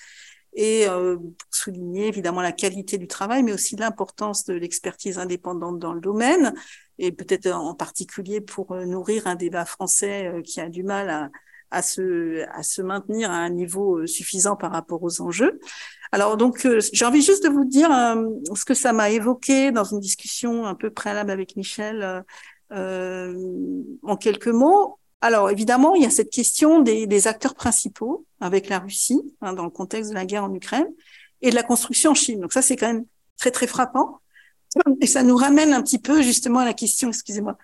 et pour souligner évidemment la qualité du travail, mais aussi l'importance de l'expertise indépendante dans le domaine et peut-être en particulier pour euh, nourrir un débat français euh, qui a du mal à, se, à se maintenir à un niveau euh, suffisant par rapport aux enjeux. Alors donc, j'ai envie juste de vous dire ce que ça m'a évoqué dans une discussion un peu préalable avec Michel euh, en quelques mots. Alors évidemment, il y a cette question des, des acteurs principaux avec la Russie hein, dans le contexte de la guerre en Ukraine et de la construction en Chine. Donc ça, c'est quand même très très frappant. Et ça nous ramène un petit peu justement à la question, excusez-moi,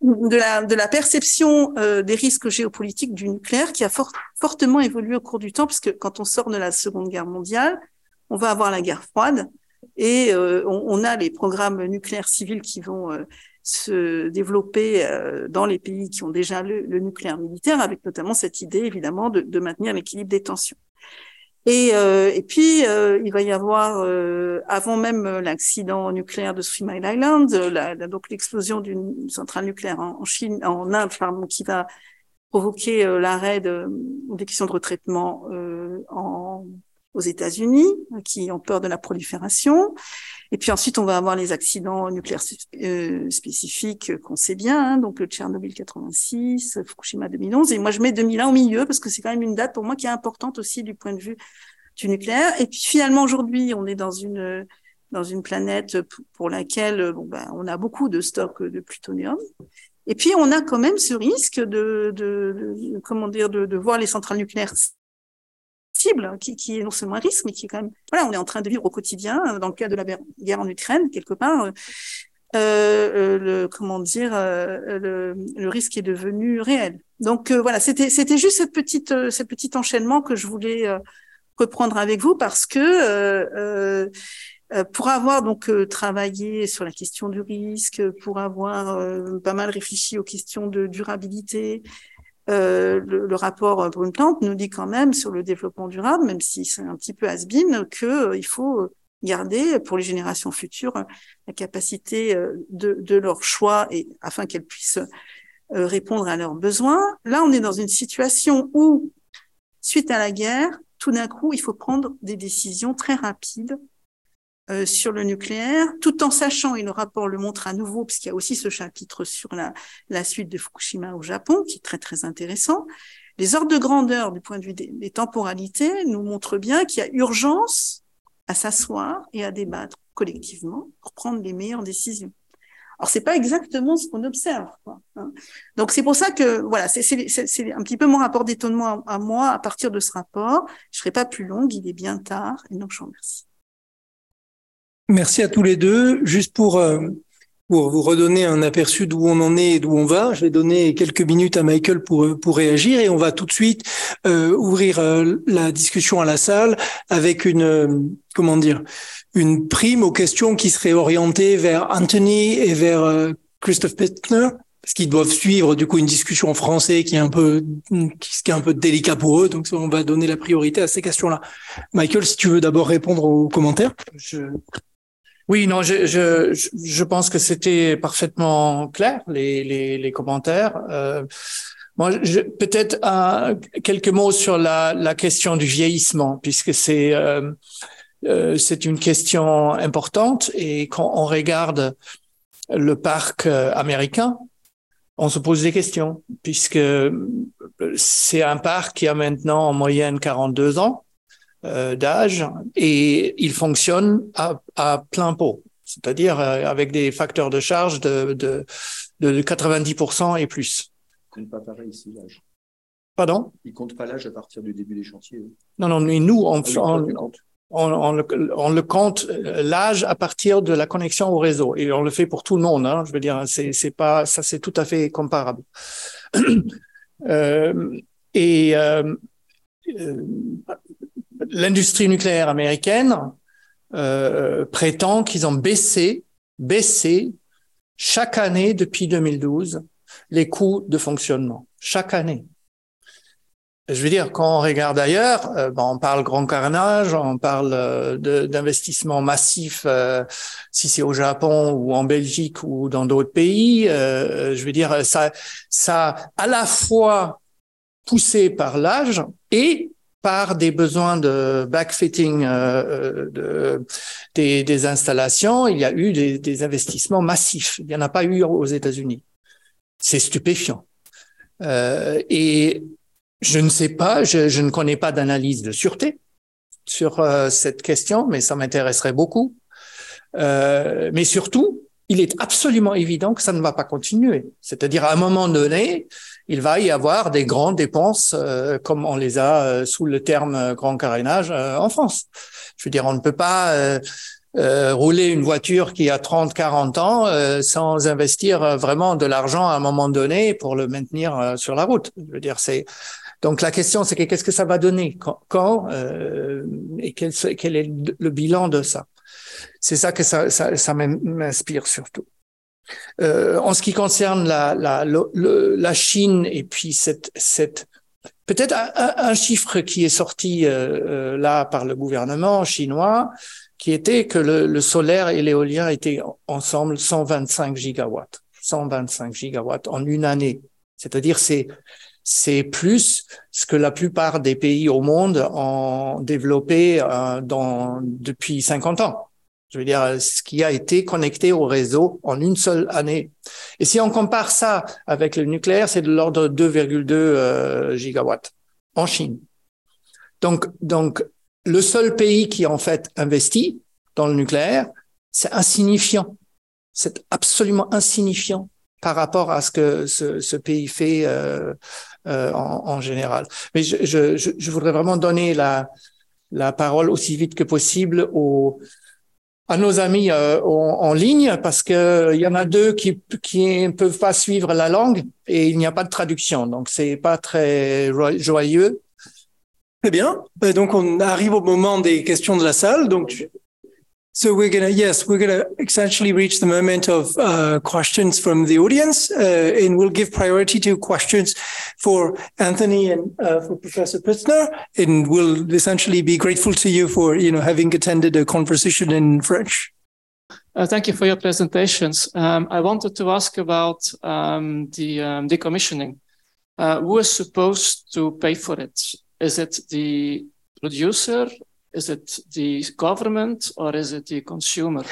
de la, perception euh, des risques géopolitiques du nucléaire qui a fortement évolué au cours du temps, puisque quand on sort de la Seconde Guerre mondiale, on va avoir la guerre froide et euh, on, a les programmes nucléaires civils qui vont euh, se développer dans les pays qui ont déjà le, le, nucléaire militaire, avec notamment cette idée évidemment de, de maintenir l'équilibre des tensions. Et, euh, et puis, euh, il va y avoir, euh, avant même l'accident nucléaire de Three Mile Island, la, la, donc l'explosion d'une centrale nucléaire en, Chine, en Inde, pardon, qui va provoquer l'arrêt de, des questions de retraitement en, aux États-Unis, qui ont peur de la prolifération. Et puis ensuite, on va avoir les accidents nucléaires euh, spécifiques qu'on sait bien, hein, donc le Tchernobyl 86, Fukushima 2011. Et moi, je mets 2001 au milieu parce que c'est quand même une date pour moi qui est importante aussi du point de vue du nucléaire. Et puis finalement, aujourd'hui, on est dans une dans une planète pour laquelle bon, ben, on a beaucoup de stocks de plutonium. Et puis, on a quand même ce risque de, de, de comment dire, de, de, voir les centrales nucléaires cibles, qui, qui, est non seulement un risque, mais qui est quand même, voilà, on est en train de vivre au quotidien, dans le cas de la guerre en Ukraine, quelque part, euh, euh, le, comment dire, euh, le, le, risque est devenu réel. Donc euh, voilà, c'était c'était juste cette petite euh, cette petit enchaînement que je voulais reprendre avec vous parce que pour avoir donc travaillé sur la question du risque, pour avoir pas mal réfléchi aux questions de durabilité, le, le, rapport Brundtland nous dit quand même sur le développement durable, même si c'est un petit peu has-been, que il faut garder pour les générations futures la capacité euh, de, de leur choix et afin qu'elles puissent euh, répondre à leurs besoins. Là, on est dans une situation où, suite à la guerre, tout d'un coup, il faut prendre des décisions très rapides euh, sur le nucléaire, tout en sachant, et le rapport le montre à nouveau, puisqu'il y a aussi ce chapitre sur la, suite de Fukushima au Japon, qui est très très intéressant. Les ordres de grandeur du point de vue des, temporalités nous montrent bien qu'il y a urgence à s'asseoir et à débattre collectivement pour prendre les meilleures décisions. Alors c'est pas exactement ce qu'on observe. Hein. Donc c'est pour ça que voilà, c'est un petit peu mon rapport d'étonnement à, moi à partir de ce rapport. Je serai pas plus longue, il est bien tard, et donc je vous remercie.
Merci à tous les deux. Juste pour euh, pour vous redonner un aperçu d'où on en est et d'où on va. Je vais donner quelques minutes à Michael pour pour réagir et on va tout de suite euh, ouvrir euh, la discussion à la salle avec une comment dire une prime aux questions qui seraient orientées vers Anthony et vers Christophe Pettner parce qu'ils doivent suivre du coup une discussion en français qui est un peu qui est un peu délicat pour eux donc on va donner la priorité à ces questions-là. Michael, si tu veux d'abord répondre aux commentaires.
Oui, non, je, je, je pense que c'était parfaitement clair, les, les, les commentaires. Euh, peut-être quelques mots sur la, la, question du vieillissement, puisque c'est euh, euh, c'est une question importante et quand on regarde le parc euh, américain, on se pose des questions, puisque c'est un parc qui a maintenant en moyenne 42 ans euh, d'âge et il fonctionne à, à plein pot, c'est-à-dire euh, avec des facteurs de charge de, de, de 90% et plus.
Il compte pas pareil ici l'âge.
Pardon?
Il compte pas l'âge à partir du début des chantiers.
Non, non, mais nous, on, ah, on, on, on, le, on, le, compte euh, l'âge à partir de la connexion au réseau et on le fait pour tout le monde. Hein, je veux dire, c'est c'est pas ça, c'est tout à fait comparable. euh, et euh, l'industrie nucléaire américaine euh, prétend qu'ils ont baissé, baissé chaque année depuis 2012 les coûts de fonctionnement. Chaque année. Je veux dire, quand on regarde ailleurs, bon, on parle grand carnage, on parle euh, d'investissements massifs, euh, si c'est au Japon ou en Belgique ou dans d'autres pays. Euh, je veux dire, ça, ça à la fois poussé par l'âge et par des besoins de backfitting euh, de, des, des, installations, il y a eu des, des, investissements massifs. Il n'y en a pas eu aux États-Unis. C'est stupéfiant. Euh, et je ne sais pas, je, je ne connais pas d'analyse de sûreté sur euh, cette question, mais ça m'intéresserait beaucoup. Euh, mais surtout, il est absolument évident que ça ne va pas continuer. C'est-à-dire, à un moment donné, il va y avoir des grandes dépenses, euh, comme on les a euh, sous le terme euh, grand carénage en France. Je veux dire, on ne peut pas rouler une voiture qui a 30, 40 ans sans investir vraiment de l'argent à un moment donné pour le maintenir sur la route. Je veux dire, c'est donc la question, c'est qu'est-ce que ça va donner? Quand, quand et quel, quel, est le bilan de ça? C'est ça que ça, ça, ça m'inspire surtout. Euh, en ce qui concerne la, la, la Chine et puis cette, cette peut-être un, chiffre qui est sorti euh, euh, là par le gouvernement chinois, qui était que le, le solaire et l'éolien étaient ensemble 125 gigawatts, 125 gigawatts en une année. C'est-à-dire c'est c'est plus ce que la plupart des pays au monde ont développé euh, dans, depuis 50 ans. Je veux dire, ce qui a été connecté au réseau en une seule année. Et si on compare ça avec le nucléaire, c'est de l'ordre de 2,2 euh, gigawatts en Chine. Donc, donc, le seul pays qui en fait investit dans le nucléaire, c'est insignifiant. C'est absolument insignifiant. par rapport à ce que ce, ce pays fait euh, euh, en, en, général. Mais je, je, je, voudrais vraiment donner la, la parole aussi vite que possible aux, à nos amis euh, en, ligne parce que il y en a deux qui qui ne peuvent pas suivre la langue et il n'y a pas de traduction, donc c'est pas très joyeux.
Très bien. Donc on arrive au moment des questions de la salle. Donc So we're gonna yes, we're gonna essentially reach the moment of uh, questions from the audience, uh, and we'll give priority to questions for Anthony and uh, for Professor Pritzner, and we'll essentially be grateful to you for you know having attended a conversation in French.
Uh, thank you for your presentations. Um, I wanted to ask about um, the um, decommissioning. Uh, who is supposed to pay for it? Is it the producer is it the government or is it the consumer?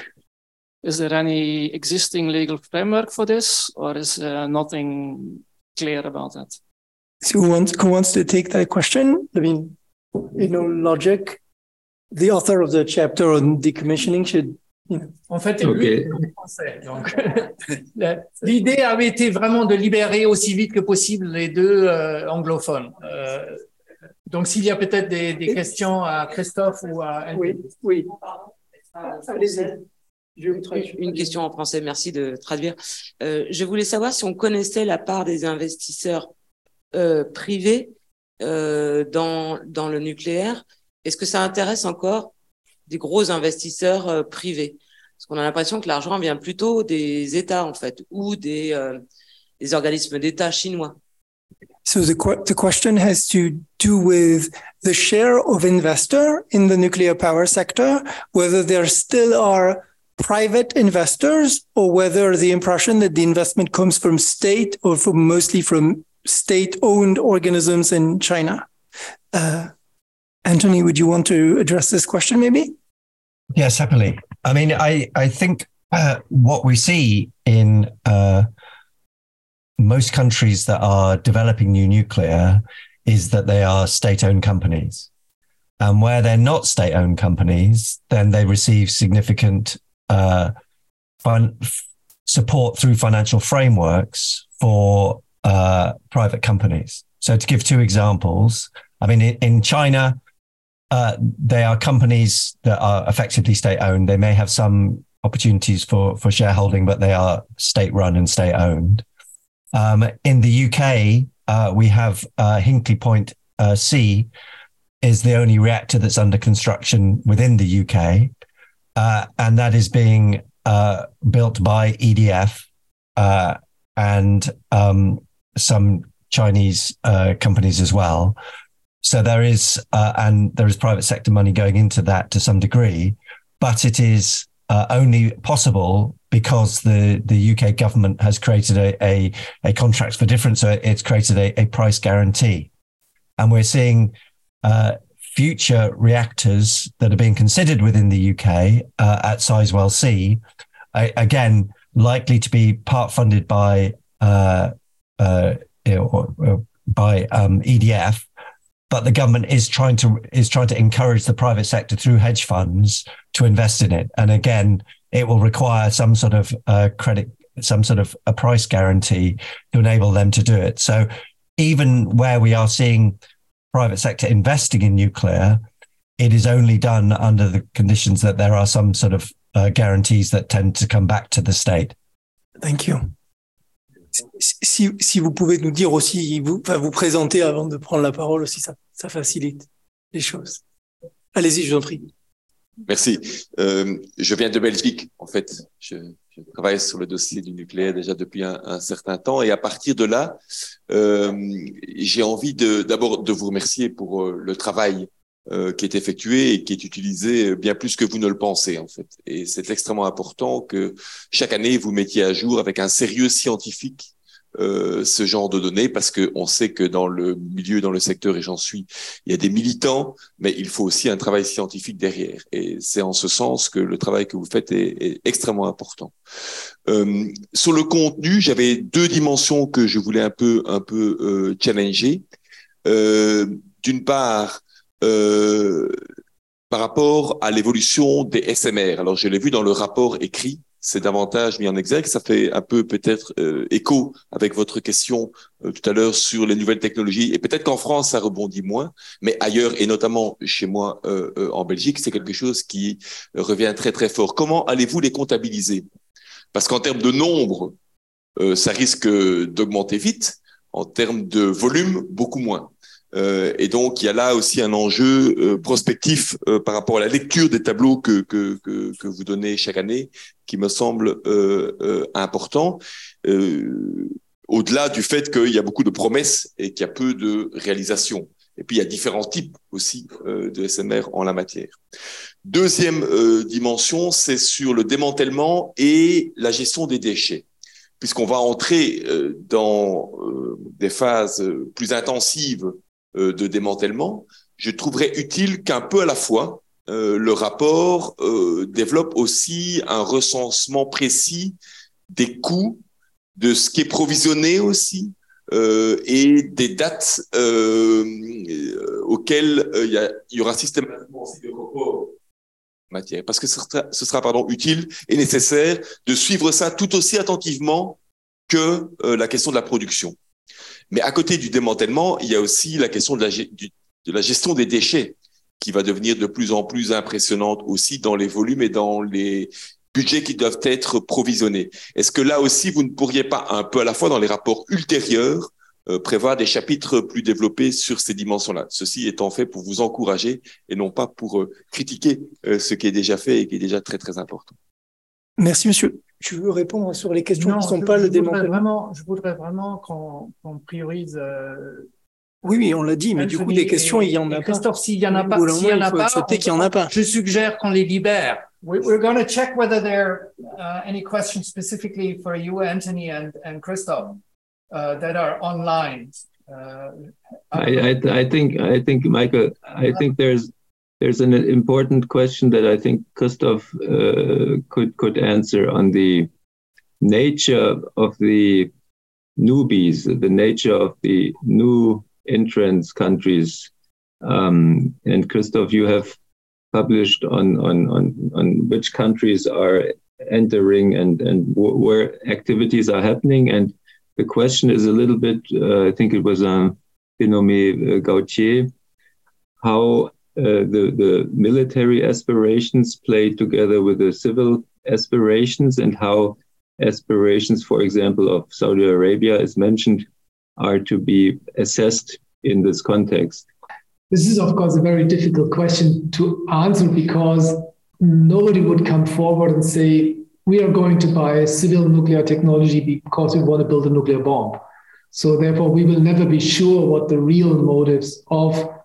Is there any existing legal framework for this or is uh, nothing clear about that?
So who wants, who wants to take that question? I mean, you know, logic. The author of the chapter on decommissioning should
En fait, okay. français. Donc, l'idée avait été vraiment de libérer aussi vite que possible les deux euh, anglophones. Euh, Donc, s'il y a peut-être des, des, questions à Christophe ou à
Oui, oui.
Une question en français, merci de traduire. Euh, je voulais savoir si on connaissait la part des investisseurs euh, privés euh, dans, dans le nucléaire. Est-ce que ça intéresse encore des gros investisseurs euh, privés? Parce qu'on a l'impression que l'argent vient plutôt des États, en fait, ou des, euh, des organismes d'État chinois.
So the, the question has to do with the share of investor in the nuclear power sector, whether there still are private investors or whether the impression that the investment comes from state or from mostly from state owned organisms in China. Uh, Anthony, would you want to address this question maybe?
Yes, happily. I mean, I, I think uh, what we see in uh, most countries that are developing new nuclear is that they are state owned companies. And where they're not state owned companies, then they receive significant uh, support through financial frameworks for uh, private companies. So, to give two examples, I mean, in, in China, uh, they are companies that are effectively state owned. They may have some opportunities for, for shareholding, but they are state run and state owned. Um, in the UK, uh, we have uh, Hinkley Point uh, C is the only reactor that's under construction within the UK, uh, and that is being uh, built by EDF uh, and um, some Chinese companies as well. So there is, and there is private sector money going into that to some degree, but it is only possible because the, the UK government has created a, a, a contract for difference. So it's created a, a price guarantee. And we're seeing uh, future reactors that are being considered within the UK uh, at Sizewell C, again, likely to be part funded by uh, uh by um, EDF, but the government is trying to is trying to encourage the private sector through hedge funds to invest in it. And again, it will require some sort of uh, credit, some sort of a price guarantee to enable them to do it. So even where we are seeing private sector investing in nuclear, it is only done under the conditions that there are some sort of uh, guarantees that tend to come back to the state.
Thank you. Si, vous pouvez nous dire aussi, vous, enfin, vous présenter avant de prendre la parole aussi, ça, facilite les choses. Allez-y, je vous en prie.
Merci. Euh, je viens de Belgique, en fait. Je, travaille sur le dossier du nucléaire déjà depuis un, un certain temps. Et à partir de là, euh, j'ai envie d'abord de, vous remercier pour euh, le travail euh, qui est effectué et qui est utilisé bien plus que vous ne le pensez, en fait. Et c'est extrêmement important que chaque année, vous mettiez à jour avec un sérieux scientifique euh, ce genre de données parce que on sait que dans le milieu, dans le secteur, et j'en suis, il y a des militants, mais il faut aussi un travail scientifique derrière. Et c'est en ce sens que le travail que vous faites est, extrêmement important. Euh, sur le contenu, j'avais deux dimensions que je voulais un peu, un peu euh, challenger. Euh, D'une part, par rapport à l'évolution des SMR. Alors, je l'ai vu dans le rapport écrit c'est davantage mis en exergue. Ça fait un peu peut-être euh, écho avec votre question euh, tout à l'heure sur les nouvelles technologies. Et peut-être qu'en France, ça rebondit moins, mais ailleurs, et notamment chez moi euh, en Belgique, c'est quelque chose qui revient très très fort. Comment allez-vous les comptabiliser? Parce qu'en termes de nombre, ça risque d'augmenter vite. En termes de volume, beaucoup moins. Euh, et donc, il y a là aussi un enjeu euh, prospectif euh, par rapport à la lecture des tableaux que, que, que, que vous donnez chaque année, qui me semble important. Au-delà du fait qu'il y a beaucoup de promesses et qu'il y a peu de réalisations. Et puis, il y a différents types aussi de SMR en la matière. Deuxième dimension, c'est sur le démantèlement et la gestion des déchets puisqu'on va entrer dans des phases plus intensives de démantèlement, je trouverais utile qu'un peu à la fois, euh, le rapport euh, développe aussi un recensement précis des coûts, de ce qui est provisionné aussi, et des dates auxquelles il y, aura systématiquement aussi des reports matière. Parce que ce sera, ce sera pardon, utile et nécessaire de suivre ça tout aussi attentivement que la question de la production. Mais à côté du démantèlement, il y a aussi la question de la, gestion des déchets qui va devenir de plus en plus impressionnante aussi dans les volumes et dans les budgets qui doivent être provisionnés. Est-ce que là aussi, vous ne pourriez pas un peu à la fois dans les rapports ultérieurs euh, prévoir des chapitres plus développés sur ces dimensions-là? Ceci étant fait pour vous encourager et non pas pour euh, critiquer euh, ce qui est déjà fait et qui est déjà très très important.
Merci, monsieur. Tu veux répondre sur les questions qui ne sont pas le démantèlement
Je voudrais vraiment qu'on priorise. Euh,
oui, oui, on l'a dit, mais du coup, des questions, il y en a pas.
Christophe, s'il y en a pas, s'il y en a pas,
qu'il y en a pas.
Je suggère qu'on les libère. We're going to check whether there are uh, any questions specifically for you, Anthony and, and Christophe, uh, that are online. Uh,
I, I, I think, I think, Michael, I think there's there's an important question that I think Christoph uh, could could answer on the nature of the newbies, the nature of the new entrance countries. Um, and Christoph, you have published on, on, on, on which countries are entering and, and where activities are happening. And the question is a little bit, uh, I think it was um, Binome Gautier, how uh, the, the military aspirations play together with the civil aspirations and how aspirations, for example, of Saudi Arabia, as mentioned, are to be assessed in this context?
This is, of course, a very difficult question to answer because nobody would come forward and say, we are going to buy civil nuclear technology because we want to build a nuclear bomb. So, therefore, we will never be sure what the real motives of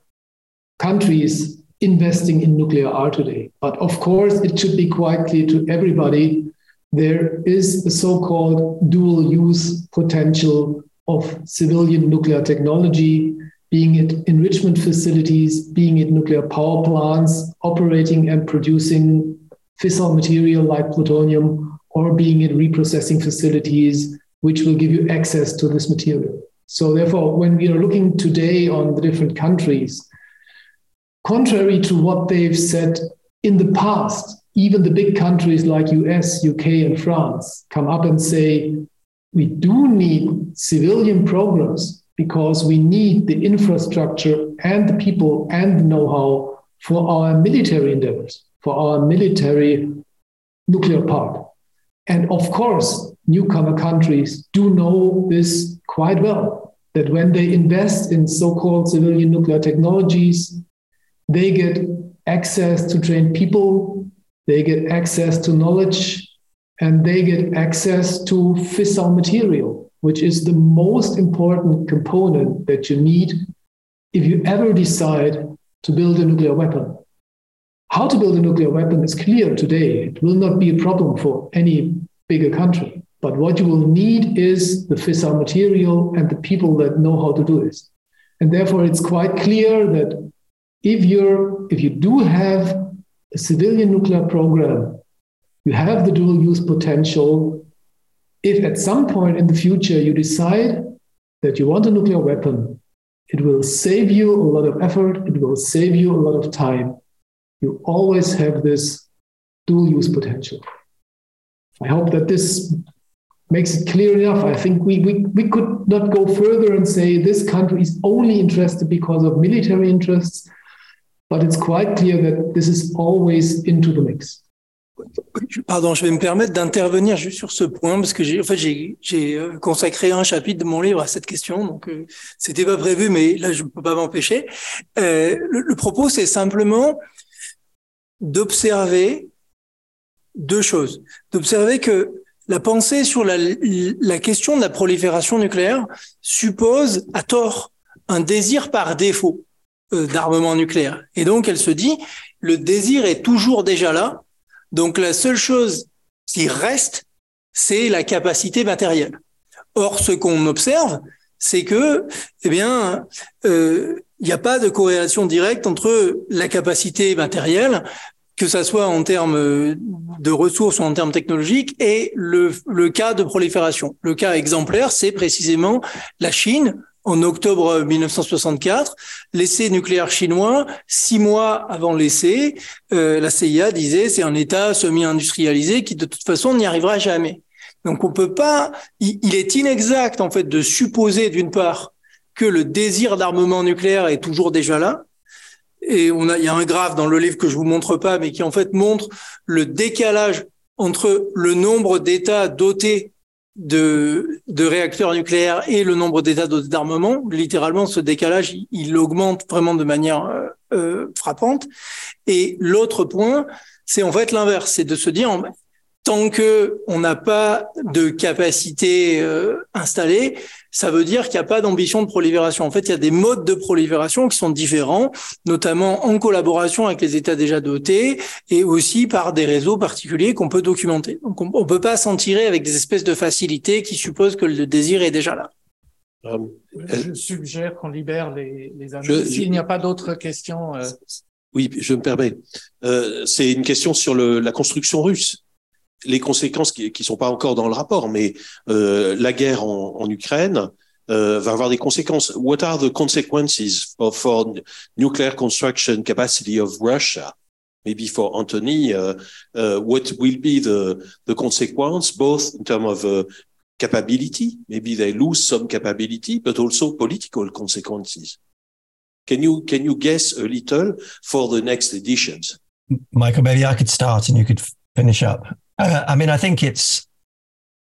countries investing in nuclear are today. But of course, it should be quite clear to everybody there is a so called dual use potential of civilian nuclear technology, being it enrichment facilities, being it nuclear power plants, operating and producing fissile material like plutonium, or being it reprocessing facilities, which will give you access to this material. So, therefore, when we are looking today on the different countries, contrary to what they've said in the past, even the big countries like US, UK, and France come up and say, we do need civilian programs because we need the infrastructure and the people and the know how for our military endeavors, for our military nuclear part. And of course, newcomer countries do know this quite well that when they invest in so called civilian nuclear technologies, they get access to trained people, they get access to knowledge, and they get access to fissile material, which is the most important component that you need if you ever decide to build a nuclear weapon. How to build a nuclear weapon is clear today. It will not be a problem for any bigger country. But what you will need is the fissile material and the people that know how to do this. And therefore, it's quite clear that if you're if you do have a civilian nuclear program, you have the dual use potential. If at some point in the future you decide that you want a nuclear weapon, it will save you a lot of effort, it will save you a lot of time. You always have this dual use potential. I hope that this makes it clear enough. I think we, we, we could not go further and say this country is only interested because of military interests, but it's quite clear that this is always into the mix.
Pardon, je vais me permettre d'intervenir juste sur ce point parce que j'ai en fait euh, consacré un chapitre de mon livre à cette question, donc euh, c'était pas prévu, mais là je ne peux pas m'empêcher. Euh, le, propos c'est simplement d'observer deux choses, d'observer que la pensée sur la, question de la prolifération nucléaire suppose à tort un désir par défaut d'armement nucléaire, et donc elle se dit le désir est toujours déjà là donc la seule chose qui reste, c'est la capacité matérielle. Or, ce qu'on observe, c'est que, eh bien, euh, il n'y a pas de corrélation directe entre la capacité matérielle, que ça soit en termes de ressources ou en termes technologiques, et le, le cas de prolifération. Le cas exemplaire, c'est précisément la Chine, en octobre 1964. L'essai nucléaire chinois, six mois avant l'essai, euh, la CIA disait c'est un État semi-industrialisé qui de toute façon n'y arrivera jamais. Donc on peut pas, il, est inexact en fait de supposer d'une part que le désir d'armement nucléaire est toujours déjà là. Et on a, il y a un graphe dans le livre que je vous montre pas, mais qui en fait montre le décalage entre le nombre d'États dotés de, réacteurs nucléaires et le nombre d'états d'armement, littéralement, ce décalage, il, augmente vraiment de manière euh, euh frappante. Et l'autre point, c'est en fait l'inverse, c'est de se dire, tant que on n'a pas de capacité euh, installée, ça veut dire qu'il n'y a pas d'ambition de prolifération. En fait, il y a des modes de prolifération qui sont différents, notamment en collaboration avec les États déjà dotés et aussi par des réseaux particuliers qu'on peut documenter. Donc, on ne peut pas s'en tirer avec des espèces de facilités qui supposent que le désir est déjà là.
Euh, je suggère qu'on libère les, les S'il n'y a pas d'autres questions. Euh...
Oui, je me permets. Euh, c'est une question sur le, la construction russe les conséquences qui ne sont pas encore dans le rapport, mais euh, la guerre en, en Ukraine euh, va avoir des conséquences. What are the consequences for, for nuclear construction capacity of Russia? Maybe for Anthony, uh, uh, what will be the, the consequence, both in terms of uh, capability, maybe they lose some capability, but also political consequences. Can you can you guess a little for the next editions?
Michael, maybe I could start and you could finish up. Uh, I mean, I think it's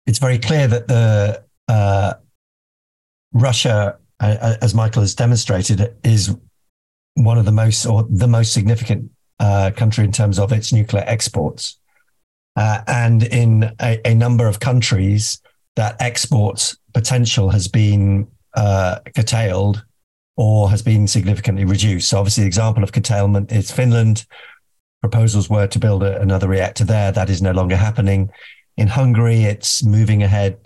it's very clear that the uh, Russia, as Michael has demonstrated, is one of the most or the most significant uh, country in terms of its nuclear exports, uh, and in a, a, number of countries, that export potential has been uh, curtailed or has been significantly reduced. So, obviously, the example of curtailment is Finland proposals were to build a, another reactor there. That is no longer happening. In Hungary, it's moving ahead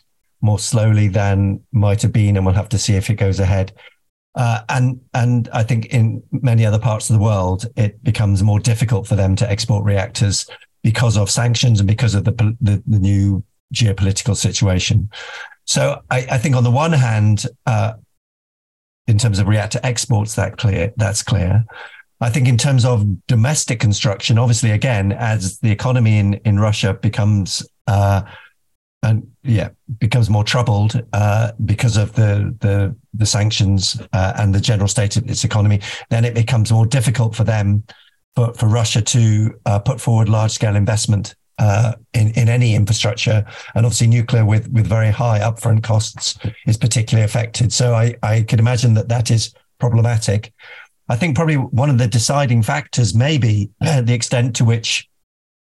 more slowly than might have been, and we'll have to see if it goes ahead. Uh, and and I think in many other parts of the world, it becomes more difficult for them to export reactors because of sanctions and because of the the, the new geopolitical situation. So I, I, think on the one hand, uh, in terms of reactor exports, that clear that's clear. I think in terms of domestic construction, obviously, again, as the economy in, in Russia becomes uh, and yeah becomes more troubled uh, because of the the, the sanctions uh, and the general state of its economy, then it becomes more difficult for them for, for Russia to uh, put forward large scale investment uh, in in any infrastructure, and obviously nuclear with with very high upfront costs is particularly affected. So I I could imagine that that is problematic. I think probably one of the deciding factors may be the extent to which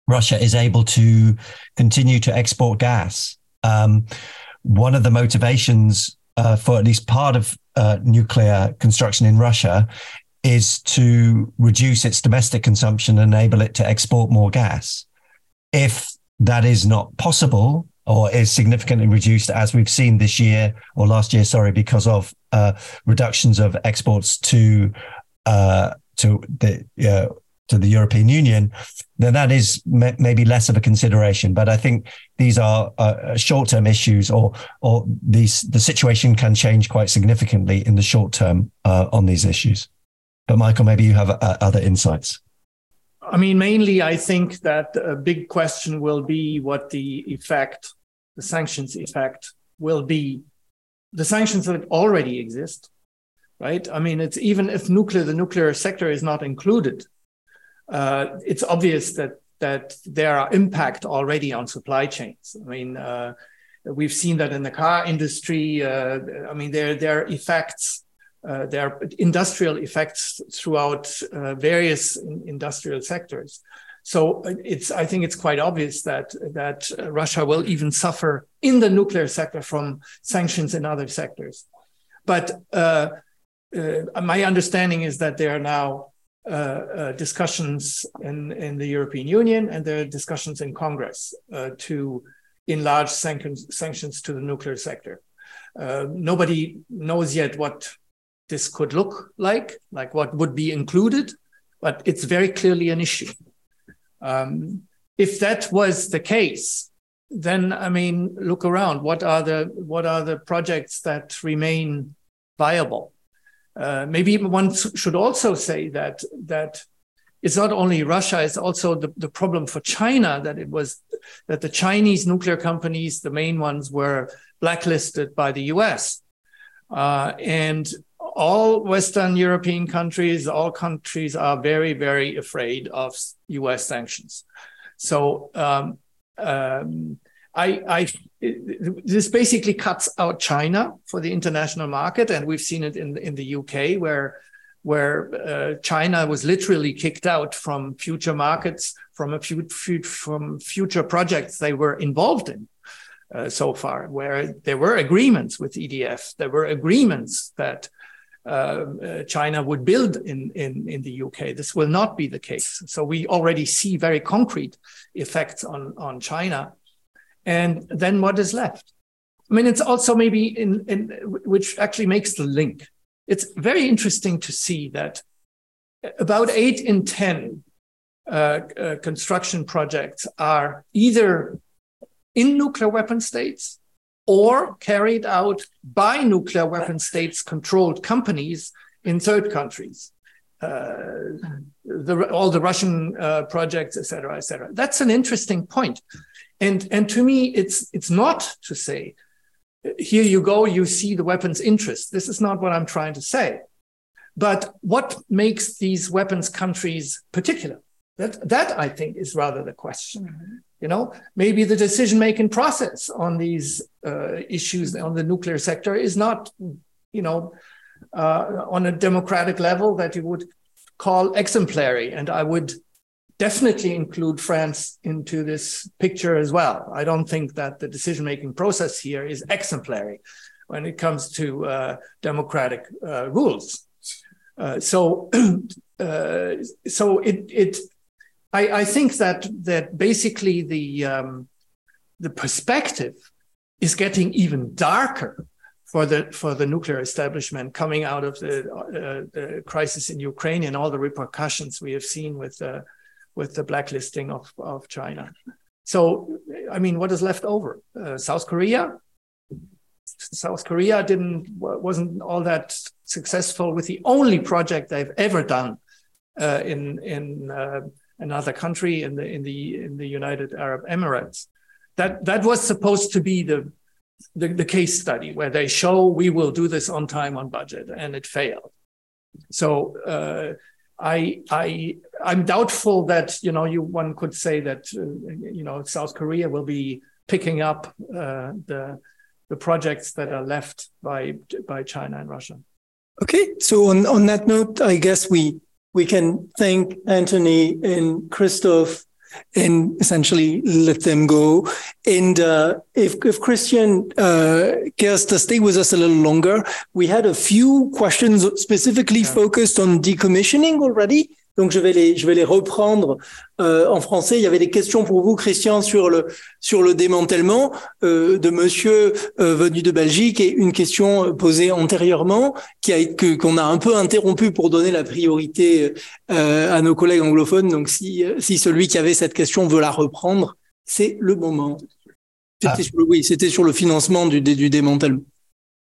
Russia is able to continue to export gas. Um, one of the motivations uh, for at least part of uh, nuclear construction in Russia is to reduce its domestic consumption and enable it to export more gas. If that is not possible, or is significantly reduced as we've seen this year or last year, sorry, because of uh, reductions of exports to uh, to the uh, to the European Union, then that is m- maybe less of a consideration. But I think these are uh, short-term issues, or or these the situation can change quite significantly in the short term uh, on these issues. But Michael, maybe you have uh, other insights.
I mean, mainly, I think that a big question will be what the effect, the sanctions effect, will be. The sanctions that already exist, right? I mean, it's even if nuclear, the nuclear sector is not included, uh, it's obvious that that there are impact already on supply chains. I mean, uh, we've seen that in the car industry. Uh, I mean, there there are effects. Uh, there are industrial effects throughout uh, various in industrial sectors. So it's I think it's quite obvious that that Russia will even suffer in the nuclear sector from sanctions in other sectors. But uh, uh, my understanding is that there are now uh, uh, discussions in, in the European Union and there are discussions in Congress uh, to enlarge sanctions, sanctions to the nuclear sector. Uh, nobody knows yet what this could look like, like what would be included, but it's very clearly an issue. Um, if that was the case, then I mean, look around. What are the what are the projects that remain viable? Uh, maybe one should also say that that it's not only Russia; it's also the, the problem for China that it was that the Chinese nuclear companies, the main ones, were blacklisted by the U.S. Uh, and all Western European countries, all countries are very, very afraid of U.S. sanctions. So um, um, I, I, this basically cuts out China for the international market, and we've seen it in in the UK where where uh, China was literally kicked out from future markets from a few, few from future projects they were involved in. Uh, so far, where there were agreements with EDF, there were agreements that uh, China would build in, in, in the UK. This will not be the case. So we already see very concrete effects on, on China. And then what is left? I mean, it's also maybe in, in which actually makes the link. It's very interesting to see that about eight in 10 uh, uh, construction projects are either in nuclear weapon states or carried out by nuclear weapon states controlled companies in third countries. Uh, the, all the Russian uh, projects, et cetera, et cetera. That's an interesting point. And, and to me, it's, it's not to say, here you go, you see the weapons interest. This is not what I'm trying to say. But what makes these weapons countries particular? That, that I think is rather the question. Mm-hmm. You know, maybe the decision making process on these uh, issues on the nuclear sector is not, you know, uh, on a democratic level that you would call exemplary. And I would definitely include France into this picture as well. I don't think that the decision making process here is exemplary when it comes to uh, democratic uh, rules. Uh, so, uh, so it it I, I think that that basically the um, the perspective is getting even darker for the for the nuclear establishment coming out of the, uh, the crisis in Ukraine and all the repercussions we have seen with the with the blacklisting of of China. So, I mean, what is left over? Uh, South Korea. South Korea didn't wasn't all that successful with the only project they've ever done uh, in in uh, another country in the in the in the United Arab Emirates. That that was supposed to be the the, the case study where they show we will do this on time on budget, and it failed. So uh, I I I'm doubtful that you know you one could say that uh, you know South Korea will be picking up uh, the the projects that are left by by China and Russia.
Okay, so on on that note, I guess we we can thank Anthony and Christoph and essentially let them go. And uh, if, if Christian uh, cares to stay with us a little longer, we had a few questions specifically yeah. focused on decommissioning already. Donc je vais les je vais les reprendre euh, en français. Il y avait des questions pour vous, Christian, sur le sur le démantèlement euh, de Monsieur euh, venu de Belgique et une question posée antérieurement qui a que qu'on a un peu interrompu pour donner la priorité à nos collègues anglophones. Donc si si celui qui avait cette question veut la reprendre, c'est le moment. C'était ah. sur le, oui, c'était sur le financement du du démantèlement.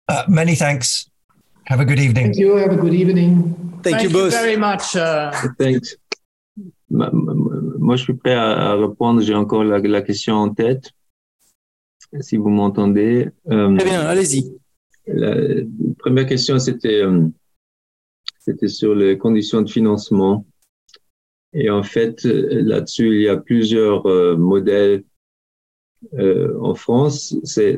Uh, many thanks. Have a good evening.
Thank you. Have a good evening.
Thank, Thank you both.
very much. Uh...
Thanks. moi, je suis prêt à, répondre. J'ai encore la, question en tête. Si vous m'entendez.
Euh, Très bien, allez-y.
La première question, c'était euh, c'était sur les conditions de financement. Et en fait, là-dessus, il y a plusieurs euh, modèles. En France, c'est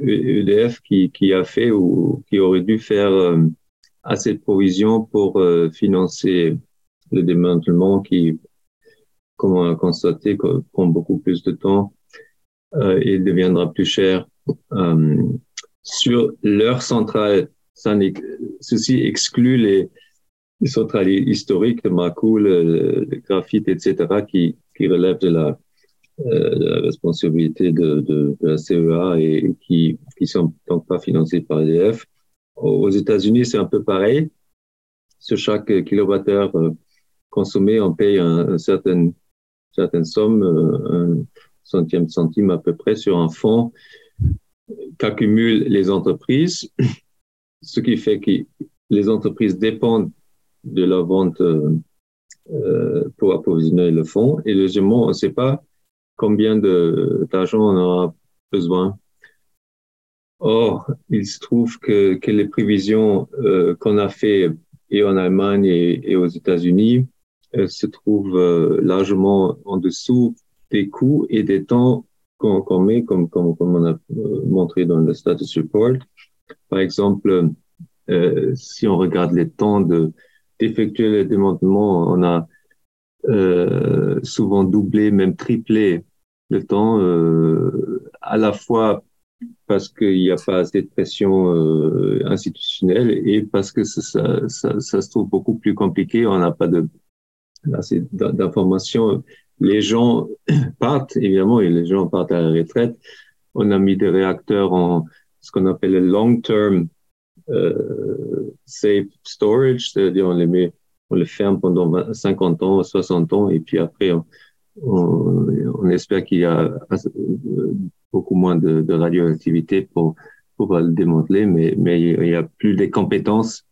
EDF qui, qui, a fait ou qui aurait dû faire assez de provisions pour financer le démantèlement qui, comme on a constaté, prend beaucoup plus de temps euh, et deviendra plus cher. Euh, sur leur centrale, ça, ceci exclut les, les centrales historiques, le Macou, le, graphite, etc., qui, qui relèvent de la, euh, de la responsabilité de, la CEA et, qui qui sont donc pas financés par EDF. Aux États-Unis, c'est un peu pareil. Sur chaque kilowattheure euh, consommé, on paye un, certaine, somme, euh, un centième centime à peu près sur un fonds qu'accumulent les entreprises, ce qui fait que les entreprises dépendent de la vente euh, euh, pour approvisionner le fonds. Et deuxièmement, on ne sait pas combien d'argent on aura besoin. Or, il se trouve que, que les prévisions qu'on a fait et en Allemagne et aux États-Unis se trouve euh, largement en dessous des coûts et des temps qu'on met, comme, comme, comme, on a euh, montré dans le status report. Par exemple, euh, si on regarde les temps de d'effectuer le démantèlement, on a euh, souvent doublé, même triplé le temps, euh, à la fois parce qu'il n'y a pas assez de pression euh, institutionnelle et parce que ça, ça, se trouve beaucoup plus compliqué. On n'a pas de d'informations. Les gens partent, évidemment, et les gens partent à la retraite. On a mis des réacteurs en ce qu'on appelle le long-term euh, safe storage, c'est-à-dire on les met, on les ferme pendant 50 ans, 60 ans, et puis après, on, on, espère qu'il y a euh, beaucoup moins de, de radioactivité pour pour le démanteler, mais, mais il n'y a plus des compétences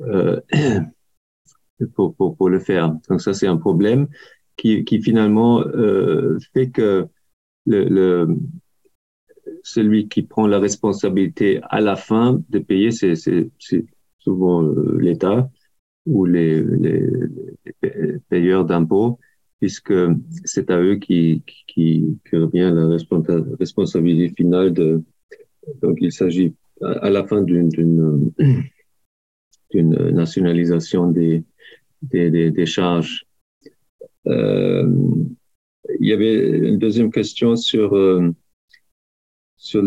euh, pour, pour, pour le faire. Donc ça, c'est un problème qui, qui finalement euh, fait que le, le, celui qui prend la responsabilité à la fin de payer, c'est souvent euh, l'État ou les, les, les payeurs d'impôts, puisque c'est à eux qui, qui, qui revient la responsabilité finale de. Donc il s'agit à la fin d'une nationalisation des, des, des, charges. Euh, il y avait une deuxième question sur, euh, sur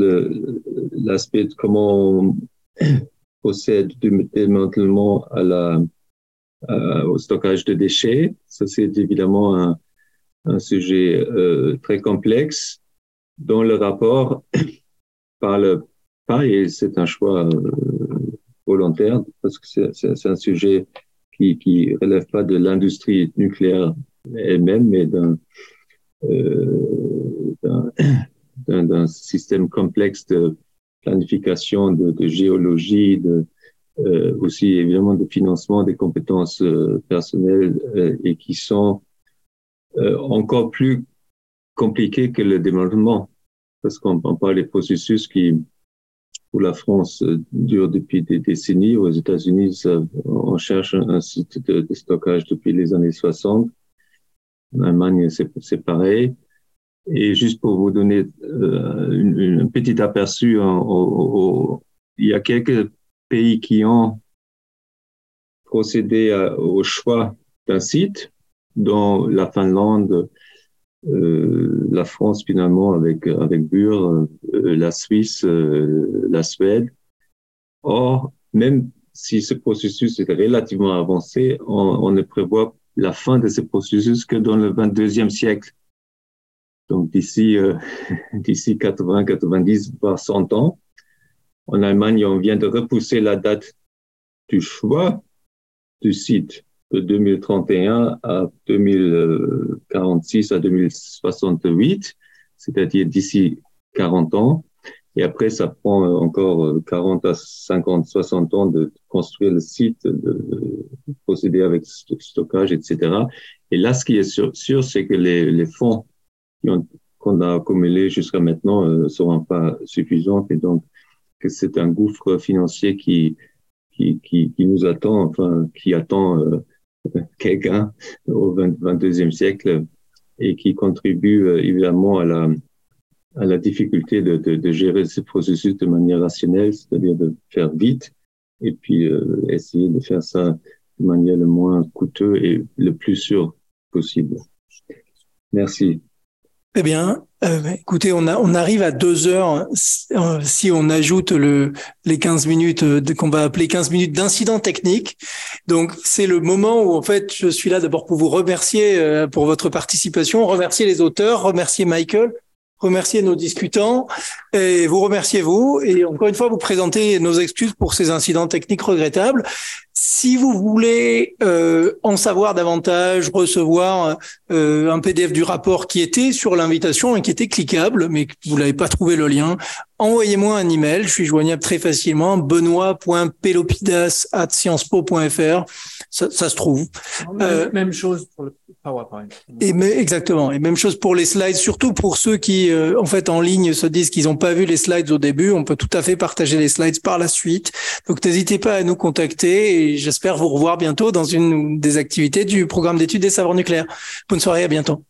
l'aspect de comment on procède du démantèlement à la, au stockage de déchets. Ça, c'est évidemment un, un sujet euh, très complexe dont le rapport parle pas, et c'est un choix euh, volontaire, parce que c'est un sujet qui qui relève pas de l'industrie nucléaire elle-même, mais d'un euh, système complexe de planification, de, de géologie, de euh, aussi évidemment de financement des compétences euh, personnelles euh, et qui sont euh, encore plus compliquées que le développement, parce qu'on parle des processus qui pour la France euh, dure depuis des décennies. Aux États-Unis, on cherche un site de, stockage depuis les années 60. En Allemagne, c'est pareil. Et juste pour vous donner euh, une, un petit aperçu, hein, il y a quelques pays qui ont procédé au choix d'un site, dont la Finlande, euh, la France finalement avec avec Bure, euh, la Suisse, euh, la Suède. Or, même si ce processus est relativement avancé, on, on, ne prévoit la fin de ce processus que dans le 22e siècle. Donc d'ici d'ici 80, 90, voire 100 ans. En Allemagne, on vient de repousser la date du choix du site de 2031 à 2046 à 2068, c'est-à-dire d'ici 40 ans. Et après, ça prend encore 40 à 50, 60 ans de construire le site, de, procéder avec stockage, etc. Et là, ce qui est sûr, c'est que les, les fonds qu'on a accumulés jusqu'à maintenant ne seront pas suffisants et donc que c'est un gouffre financier qui, qui, qui, qui, nous attend, enfin, qui attend euh, quelqu'un au 22e siècle et qui contribue euh, évidemment à la, à la difficulté de, de, de, gérer ce processus de manière rationnelle, c'est-à-dire de faire vite et puis euh, essayer de faire ça de manière le moins coûteux et le plus sûr possible. Merci.
Eh bien, euh, écoutez, on, a, on arrive à deux heures euh, si on ajoute le, les 15 minutes euh, qu'on va appeler 15 minutes d'incident technique. Donc, c'est le moment où, en fait, je suis là d'abord pour vous remercier euh, pour votre participation, remercier les auteurs, remercier Michael, remercier nos discutants et vous remercier vous. Et encore une fois, vous présenter nos excuses pour ces incidents techniques regrettables. Si vous voulez euh, en savoir davantage, recevoir euh, un PDF du rapport qui était sur l'invitation et qui était cliquable, mais que vous n'avez pas trouvé le lien, envoyez-moi un email. Je suis joignable très facilement, benoît.pelopidas@sciencespo.fr. Ça, ça se trouve.
Même, euh, même chose pour le
Et mais, exactement. Et même chose pour les slides, surtout pour ceux qui, euh, en fait, en ligne se disent qu'ils n'ont pas vu les slides au début. On peut tout à fait partager les slides par la suite. Donc, n'hésitez pas à nous contacter et j'espère vous revoir bientôt dans une des activités du programme d'études des savoirs nucléaires. Bonne soirée, à bientôt.